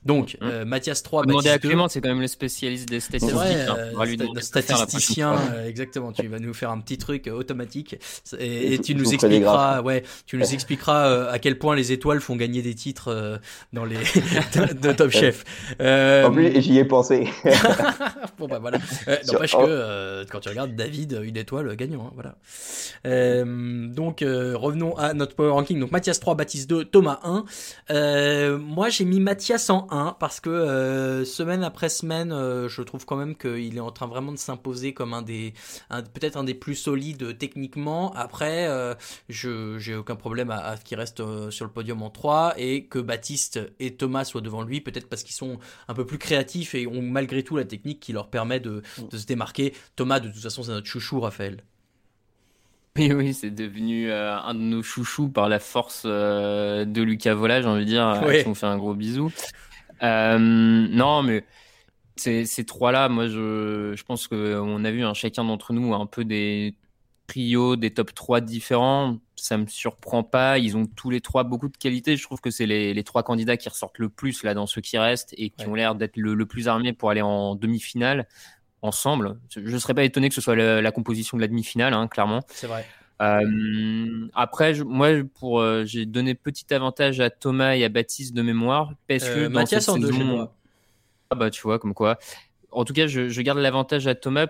Donc, mmh. Mathias 3, Baptiste à Clément, c'est quand même le spécialiste des statistiques. C'est vrai, hein. statisticien, euh, exactement. Tu vas nous faire un petit truc automatique et, tu nous expliqueras, ouais, tu nous expliqueras euh, à quel point les étoiles font gagner des titres euh, dans les de, Top Chef. En plus, j'y ai pensé. bon bah voilà. N'empêche que quand tu regardes David, une étoile gagnant, hein, voilà. donc revenons à notre power ranking. Donc Mathias 3, Baptiste 2, Thomas 1. moi j'ai mis Mathias en 1 parce que semaine après semaine, je trouve quand même qu'il est en train vraiment de s'imposer comme un des, peut-être un des plus solides techniquement. Après, euh, je j'ai aucun problème à, ce qu'il reste euh, sur le podium en 3 et que Baptiste et Thomas soient devant lui, peut-être parce qu'ils sont un peu plus créatifs et ont malgré tout la technique qui leur permet de, de se démarquer. Thomas, de toute façon, c'est notre chouchou, Raphaël. Oui, oui, c'est devenu euh, un de nos chouchous par la force de Lucas Vola, j'ai envie de dire. Oui. On fait un gros bisou. Non, mais ces, ces trois-là, moi, je, je pense qu'on a vu un chacun d'entre nous un peu des trios, des top 3 différents. Ça me surprend pas. Ils ont tous les trois beaucoup de qualités. Je trouve que c'est les, les, trois candidats qui ressortent le plus là dans ceux qui restent et qui ont l'air d'être le, le, plus armés pour aller en demi-finale ensemble. Je ne serais pas étonné que ce soit la, composition de la demi-finale, hein, clairement. C'est vrai. Euh, après, je, moi, pour euh, j'ai donné petit avantage à Thomas et à Baptiste de mémoire parce que euh, Mathias en deux chez moi. Ah bah tu vois, comme quoi. En tout cas, je, garde l'avantage à Thomas.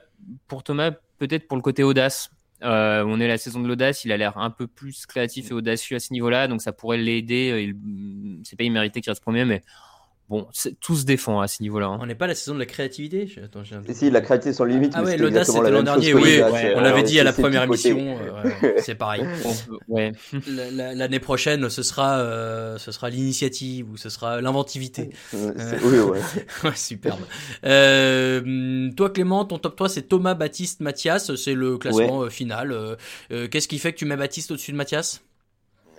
Pour Thomas, peut-être pour le côté audace. Euh, on est la saison de l'audace, il a l'air un peu plus créatif et audacieux à ce niveau-là, donc ça pourrait l'aider. C'est pas immérité qu'il reste premier, mais Bon, tout se défend à ce niveau-là. Hein. On n'est pas à la saison de la créativité. Attends, Si, la créativité sans limite. Ah ouais, l'audace c'était l'an dernier. Oui, on l'avait dit à la première émission. Euh, c'est pareil. ouais. L'année prochaine, ce sera, euh, ce sera l'initiative ou ce sera l'inventivité. oui, ouais. ouais superbe. Euh, toi, Clément, ton top 3, c'est Thomas, Baptiste, Mathias. C'est le classement euh, final. Qu'est-ce qui fait que tu mets Baptiste au-dessus de Mathias?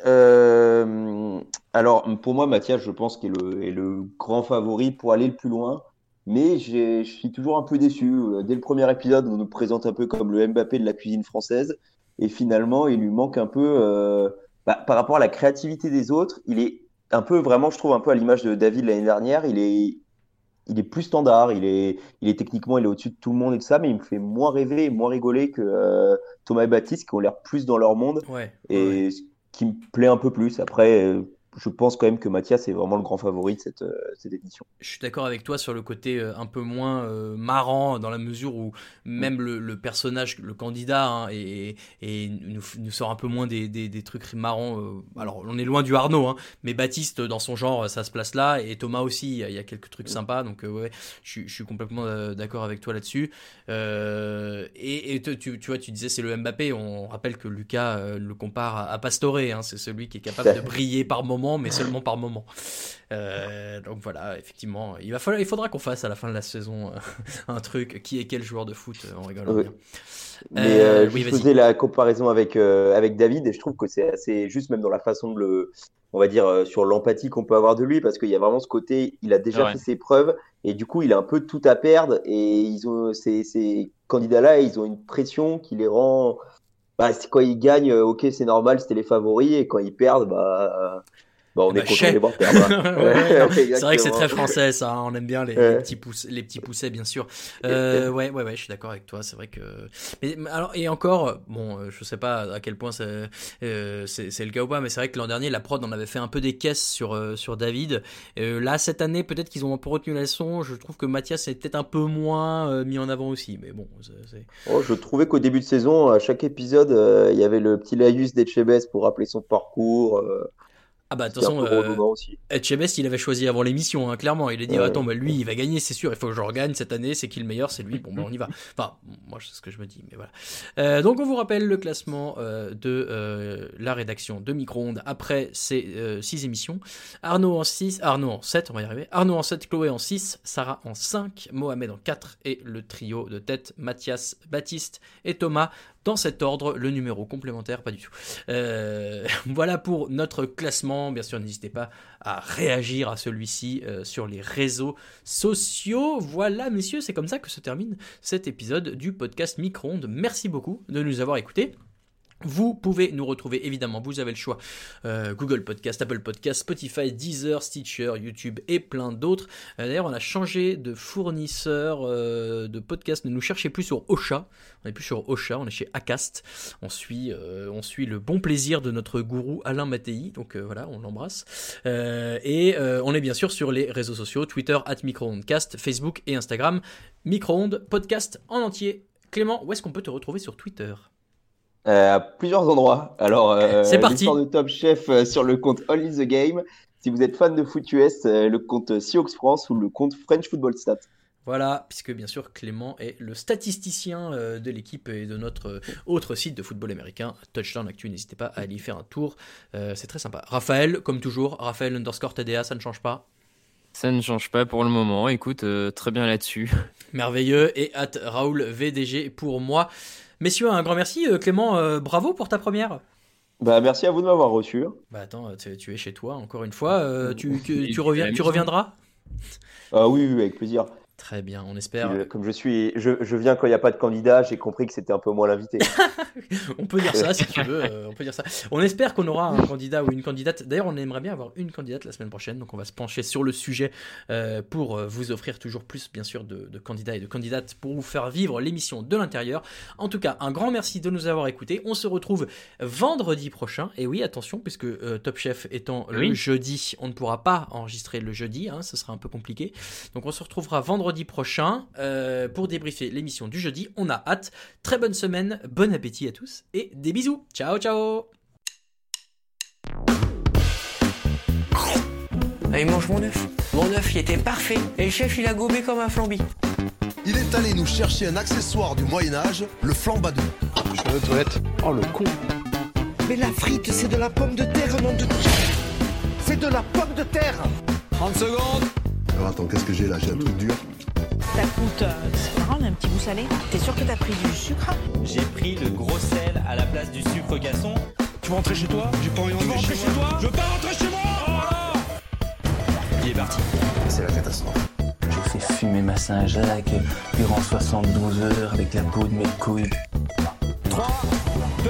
Euh, alors, pour moi, Mathias, je pense qu'il est, le, grand favori pour aller le plus loin. Mais je suis toujours un peu déçu. Dès le premier épisode, on nous présente un peu comme le Mbappé de la cuisine française. Et finalement, il lui manque un peu, euh, bah, par rapport à la créativité des autres, il est un peu, vraiment, je trouve, un peu à l'image de David l'année dernière. Il est, il est plus standard, il est, il est techniquement, il est au-dessus de tout le monde et tout ça, mais il me fait moins rêver et moins rigoler que euh, Thomas et Baptiste qui ont l'air plus dans leur monde. Ouais, et qui me plaît un peu plus. Après, euh, je pense quand même que Mathias est vraiment le grand favori de cette, euh, cette édition. Je suis d'accord avec toi sur le côté euh, un peu moins euh, marrant, dans la mesure où même le, le personnage, le candidat, hein, et, et nous, nous, sort un peu moins des, des, des trucs marrants. alors, on est loin du Arnaud, hein, mais Baptiste, dans son genre, ça se place là, et Thomas aussi, il y a quelques trucs sympas, donc ouais, je, je suis complètement d'accord avec toi là-dessus. et, et tu, tu, vois, tu disais c'est le Mbappé, on rappelle que Lucas le compare à, à Pastore, hein, c'est celui qui est capable de briller par moment moment, mais seulement par moment. Euh, donc voilà, effectivement, il, va falloir, il faudra qu'on fasse à la fin de la saison euh, un truc qui est quel joueur de foot, on rigole Oui. bien. Mais Euh, euh, oui, je vas-y. faisais la comparaison avec, euh, avec David et je trouve que c'est assez juste même dans la façon de le, on va dire, euh, sur l'empathie qu'on peut avoir de lui parce qu'il y a vraiment ce côté, il a déjà Ouais. fait ses preuves et du coup il a un peu tout à perdre et ils ont, ces, ces candidats-là, ils ont une pression qui les rend, bah, c'est- quand ils gagnent, ok c'est normal, c'était les favoris et quand ils perdent, bah, bah on Bah, est content de les voir perdre. Ouais, c'est vrai que c'est très français ça, hein, on aime bien les, petits pouces, les petits poussets bien sûr. Euh, ouais, ouais, ouais, je suis d'accord avec toi, c'est vrai que. Mais, mais alors et encore, bon, euh, je sais pas à quel point c'est euh, c'est le cas ou pas, mais c'est vrai que l'an dernier la prod en avait fait un peu des caisses sur euh, sur David. Là cette année peut-être qu'ils ont un peu retenu la leçon. Je trouve que Mathias est peut-être un peu moins mis en avant aussi, mais bon, c'est. Oh, je trouvais qu'au début de saison, à chaque épisode, il y avait le petit laïus d'Etchebest pour rappeler son parcours. Ah bah de toute façon, peu euh. Etchebest, il avait choisi avant l'émission, hein, clairement. Il a dit Ouais. attends, bah, lui, il va gagner, c'est sûr. Il faut que je regagne cette année. C'est qui le meilleur C'est lui. Bon, bah, on y va. Enfin, moi, c'est ce que je me dis, mais voilà. Euh, donc, on vous rappelle le classement euh, de la rédaction de Micro-ondes après ces six émissions. Arnaud en 6, Arnaud en 7, on va y arriver. Arnaud en 7, Chloé en 6, Sarah en 5, Mohamed en 4 et le trio de tête Mathias, Baptiste et Thomas dans cet ordre, le numéro complémentaire, pas du tout. Euh, voilà pour notre classement. Bien sûr, n'hésitez pas à réagir à celui-ci euh, sur les réseaux sociaux. Voilà, messieurs, c'est comme ça que se termine cet épisode du podcast Micro-ondes. Merci beaucoup de nous avoir écoutés. Vous pouvez nous retrouver évidemment, vous avez le choix, euh, Google Podcast, Apple Podcast, Spotify, Deezer, Stitcher, YouTube et plein d'autres. Euh, D'ailleurs, on a changé de fournisseur euh, de podcast. Ne nous cherchez plus sur Ocha. On n'est plus sur Ocha, on est chez Acast. On suit, on suit le bon plaisir de notre gourou Alain Mattei. Donc voilà, on l'embrasse. Et on est bien sûr sur les réseaux sociaux Twitter, at Facebook et Instagram. Microondes, podcast en entier. Clément, où est-ce qu'on peut te retrouver sur Twitter? À plusieurs endroits. Alors, euh, C'est parti. l'histoire de Top Chef euh, sur le compte Only the Game. Si vous êtes fan de foot US, euh, le compte Seahawks France ou le compte French Football Stat. Voilà, puisque bien sûr Clément est le statisticien euh, de l'équipe et de notre euh, autre site de football américain, Touchdown Actu. N'hésitez pas à aller y faire un tour, euh, c'est très sympa. Raphaël, comme toujours, Raphaël underscore TDA, ça ne change pas? Ça ne change pas pour le moment. Écoute, euh, très bien là-dessus. Merveilleux. Et at Raoul VDG pour moi. Messieurs, un grand merci. Euh, Clément, euh, bravo pour ta première. Bah, merci à vous de m'avoir reçu. Bah attends, tu, tu es chez toi encore une fois. Euh, tu, reviens, tu reviendras? Ah oui, oui, avec plaisir. Très bien, on espère. Je- comme je suis, je, je viens quand il n'y a pas de candidat, j'ai compris que c'était un peu moins l'invité. On peut dire ça si tu veux, euh, on peut dire ça. On espère qu'on aura un candidat ou une candidate. D'ailleurs, on aimerait bien avoir une candidate la semaine prochaine, donc on va se pencher sur le sujet euh, pour euh, vous offrir toujours plus, bien sûr, de, de candidats et de candidates pour vous faire vivre l'émission de l'intérieur. En tout cas, un grand merci de nous avoir écoutés. On se retrouve vendredi prochain. Et oui, attention, puisque euh, Top Chef étant le jeudi, on ne pourra pas enregistrer le jeudi, hein, ce sera un peu compliqué. Donc on se retrouvera vendredi prochain euh, pour débriefer l'émission du jeudi. On a hâte. Très bonne semaine, bon appétit à tous et des bisous. Ciao ciao Allez, mange mon œuf. Mon œuf, il était parfait. Et le chef, il a gobé comme un flambi. Il est allé nous chercher un accessoire du Moyen-Âge, le flambadou. Je suis aux toilettes. Oh le con. Mais la frite, c'est de la pomme de terre, nom de C'est de la pomme de terre 30 secondes. Alors attends, qu'est-ce que j'ai là? J'ai un truc dur. Ça coûte, euh, c'est marrant, un petit goût salé. T'es sûr que t'as pris du sucre? J'ai pris le gros sel à la place du sucre gasson. Tu veux rentrer chez toi? J'ai pas envie de rentrer chez toi? Je veux pas rentrer chez moi Oh là Il est parti. C'est la catastrophe. J'ai fait fumer ma Saint-Jacques durant 72 heures avec la peau de mes couilles. 3, 2,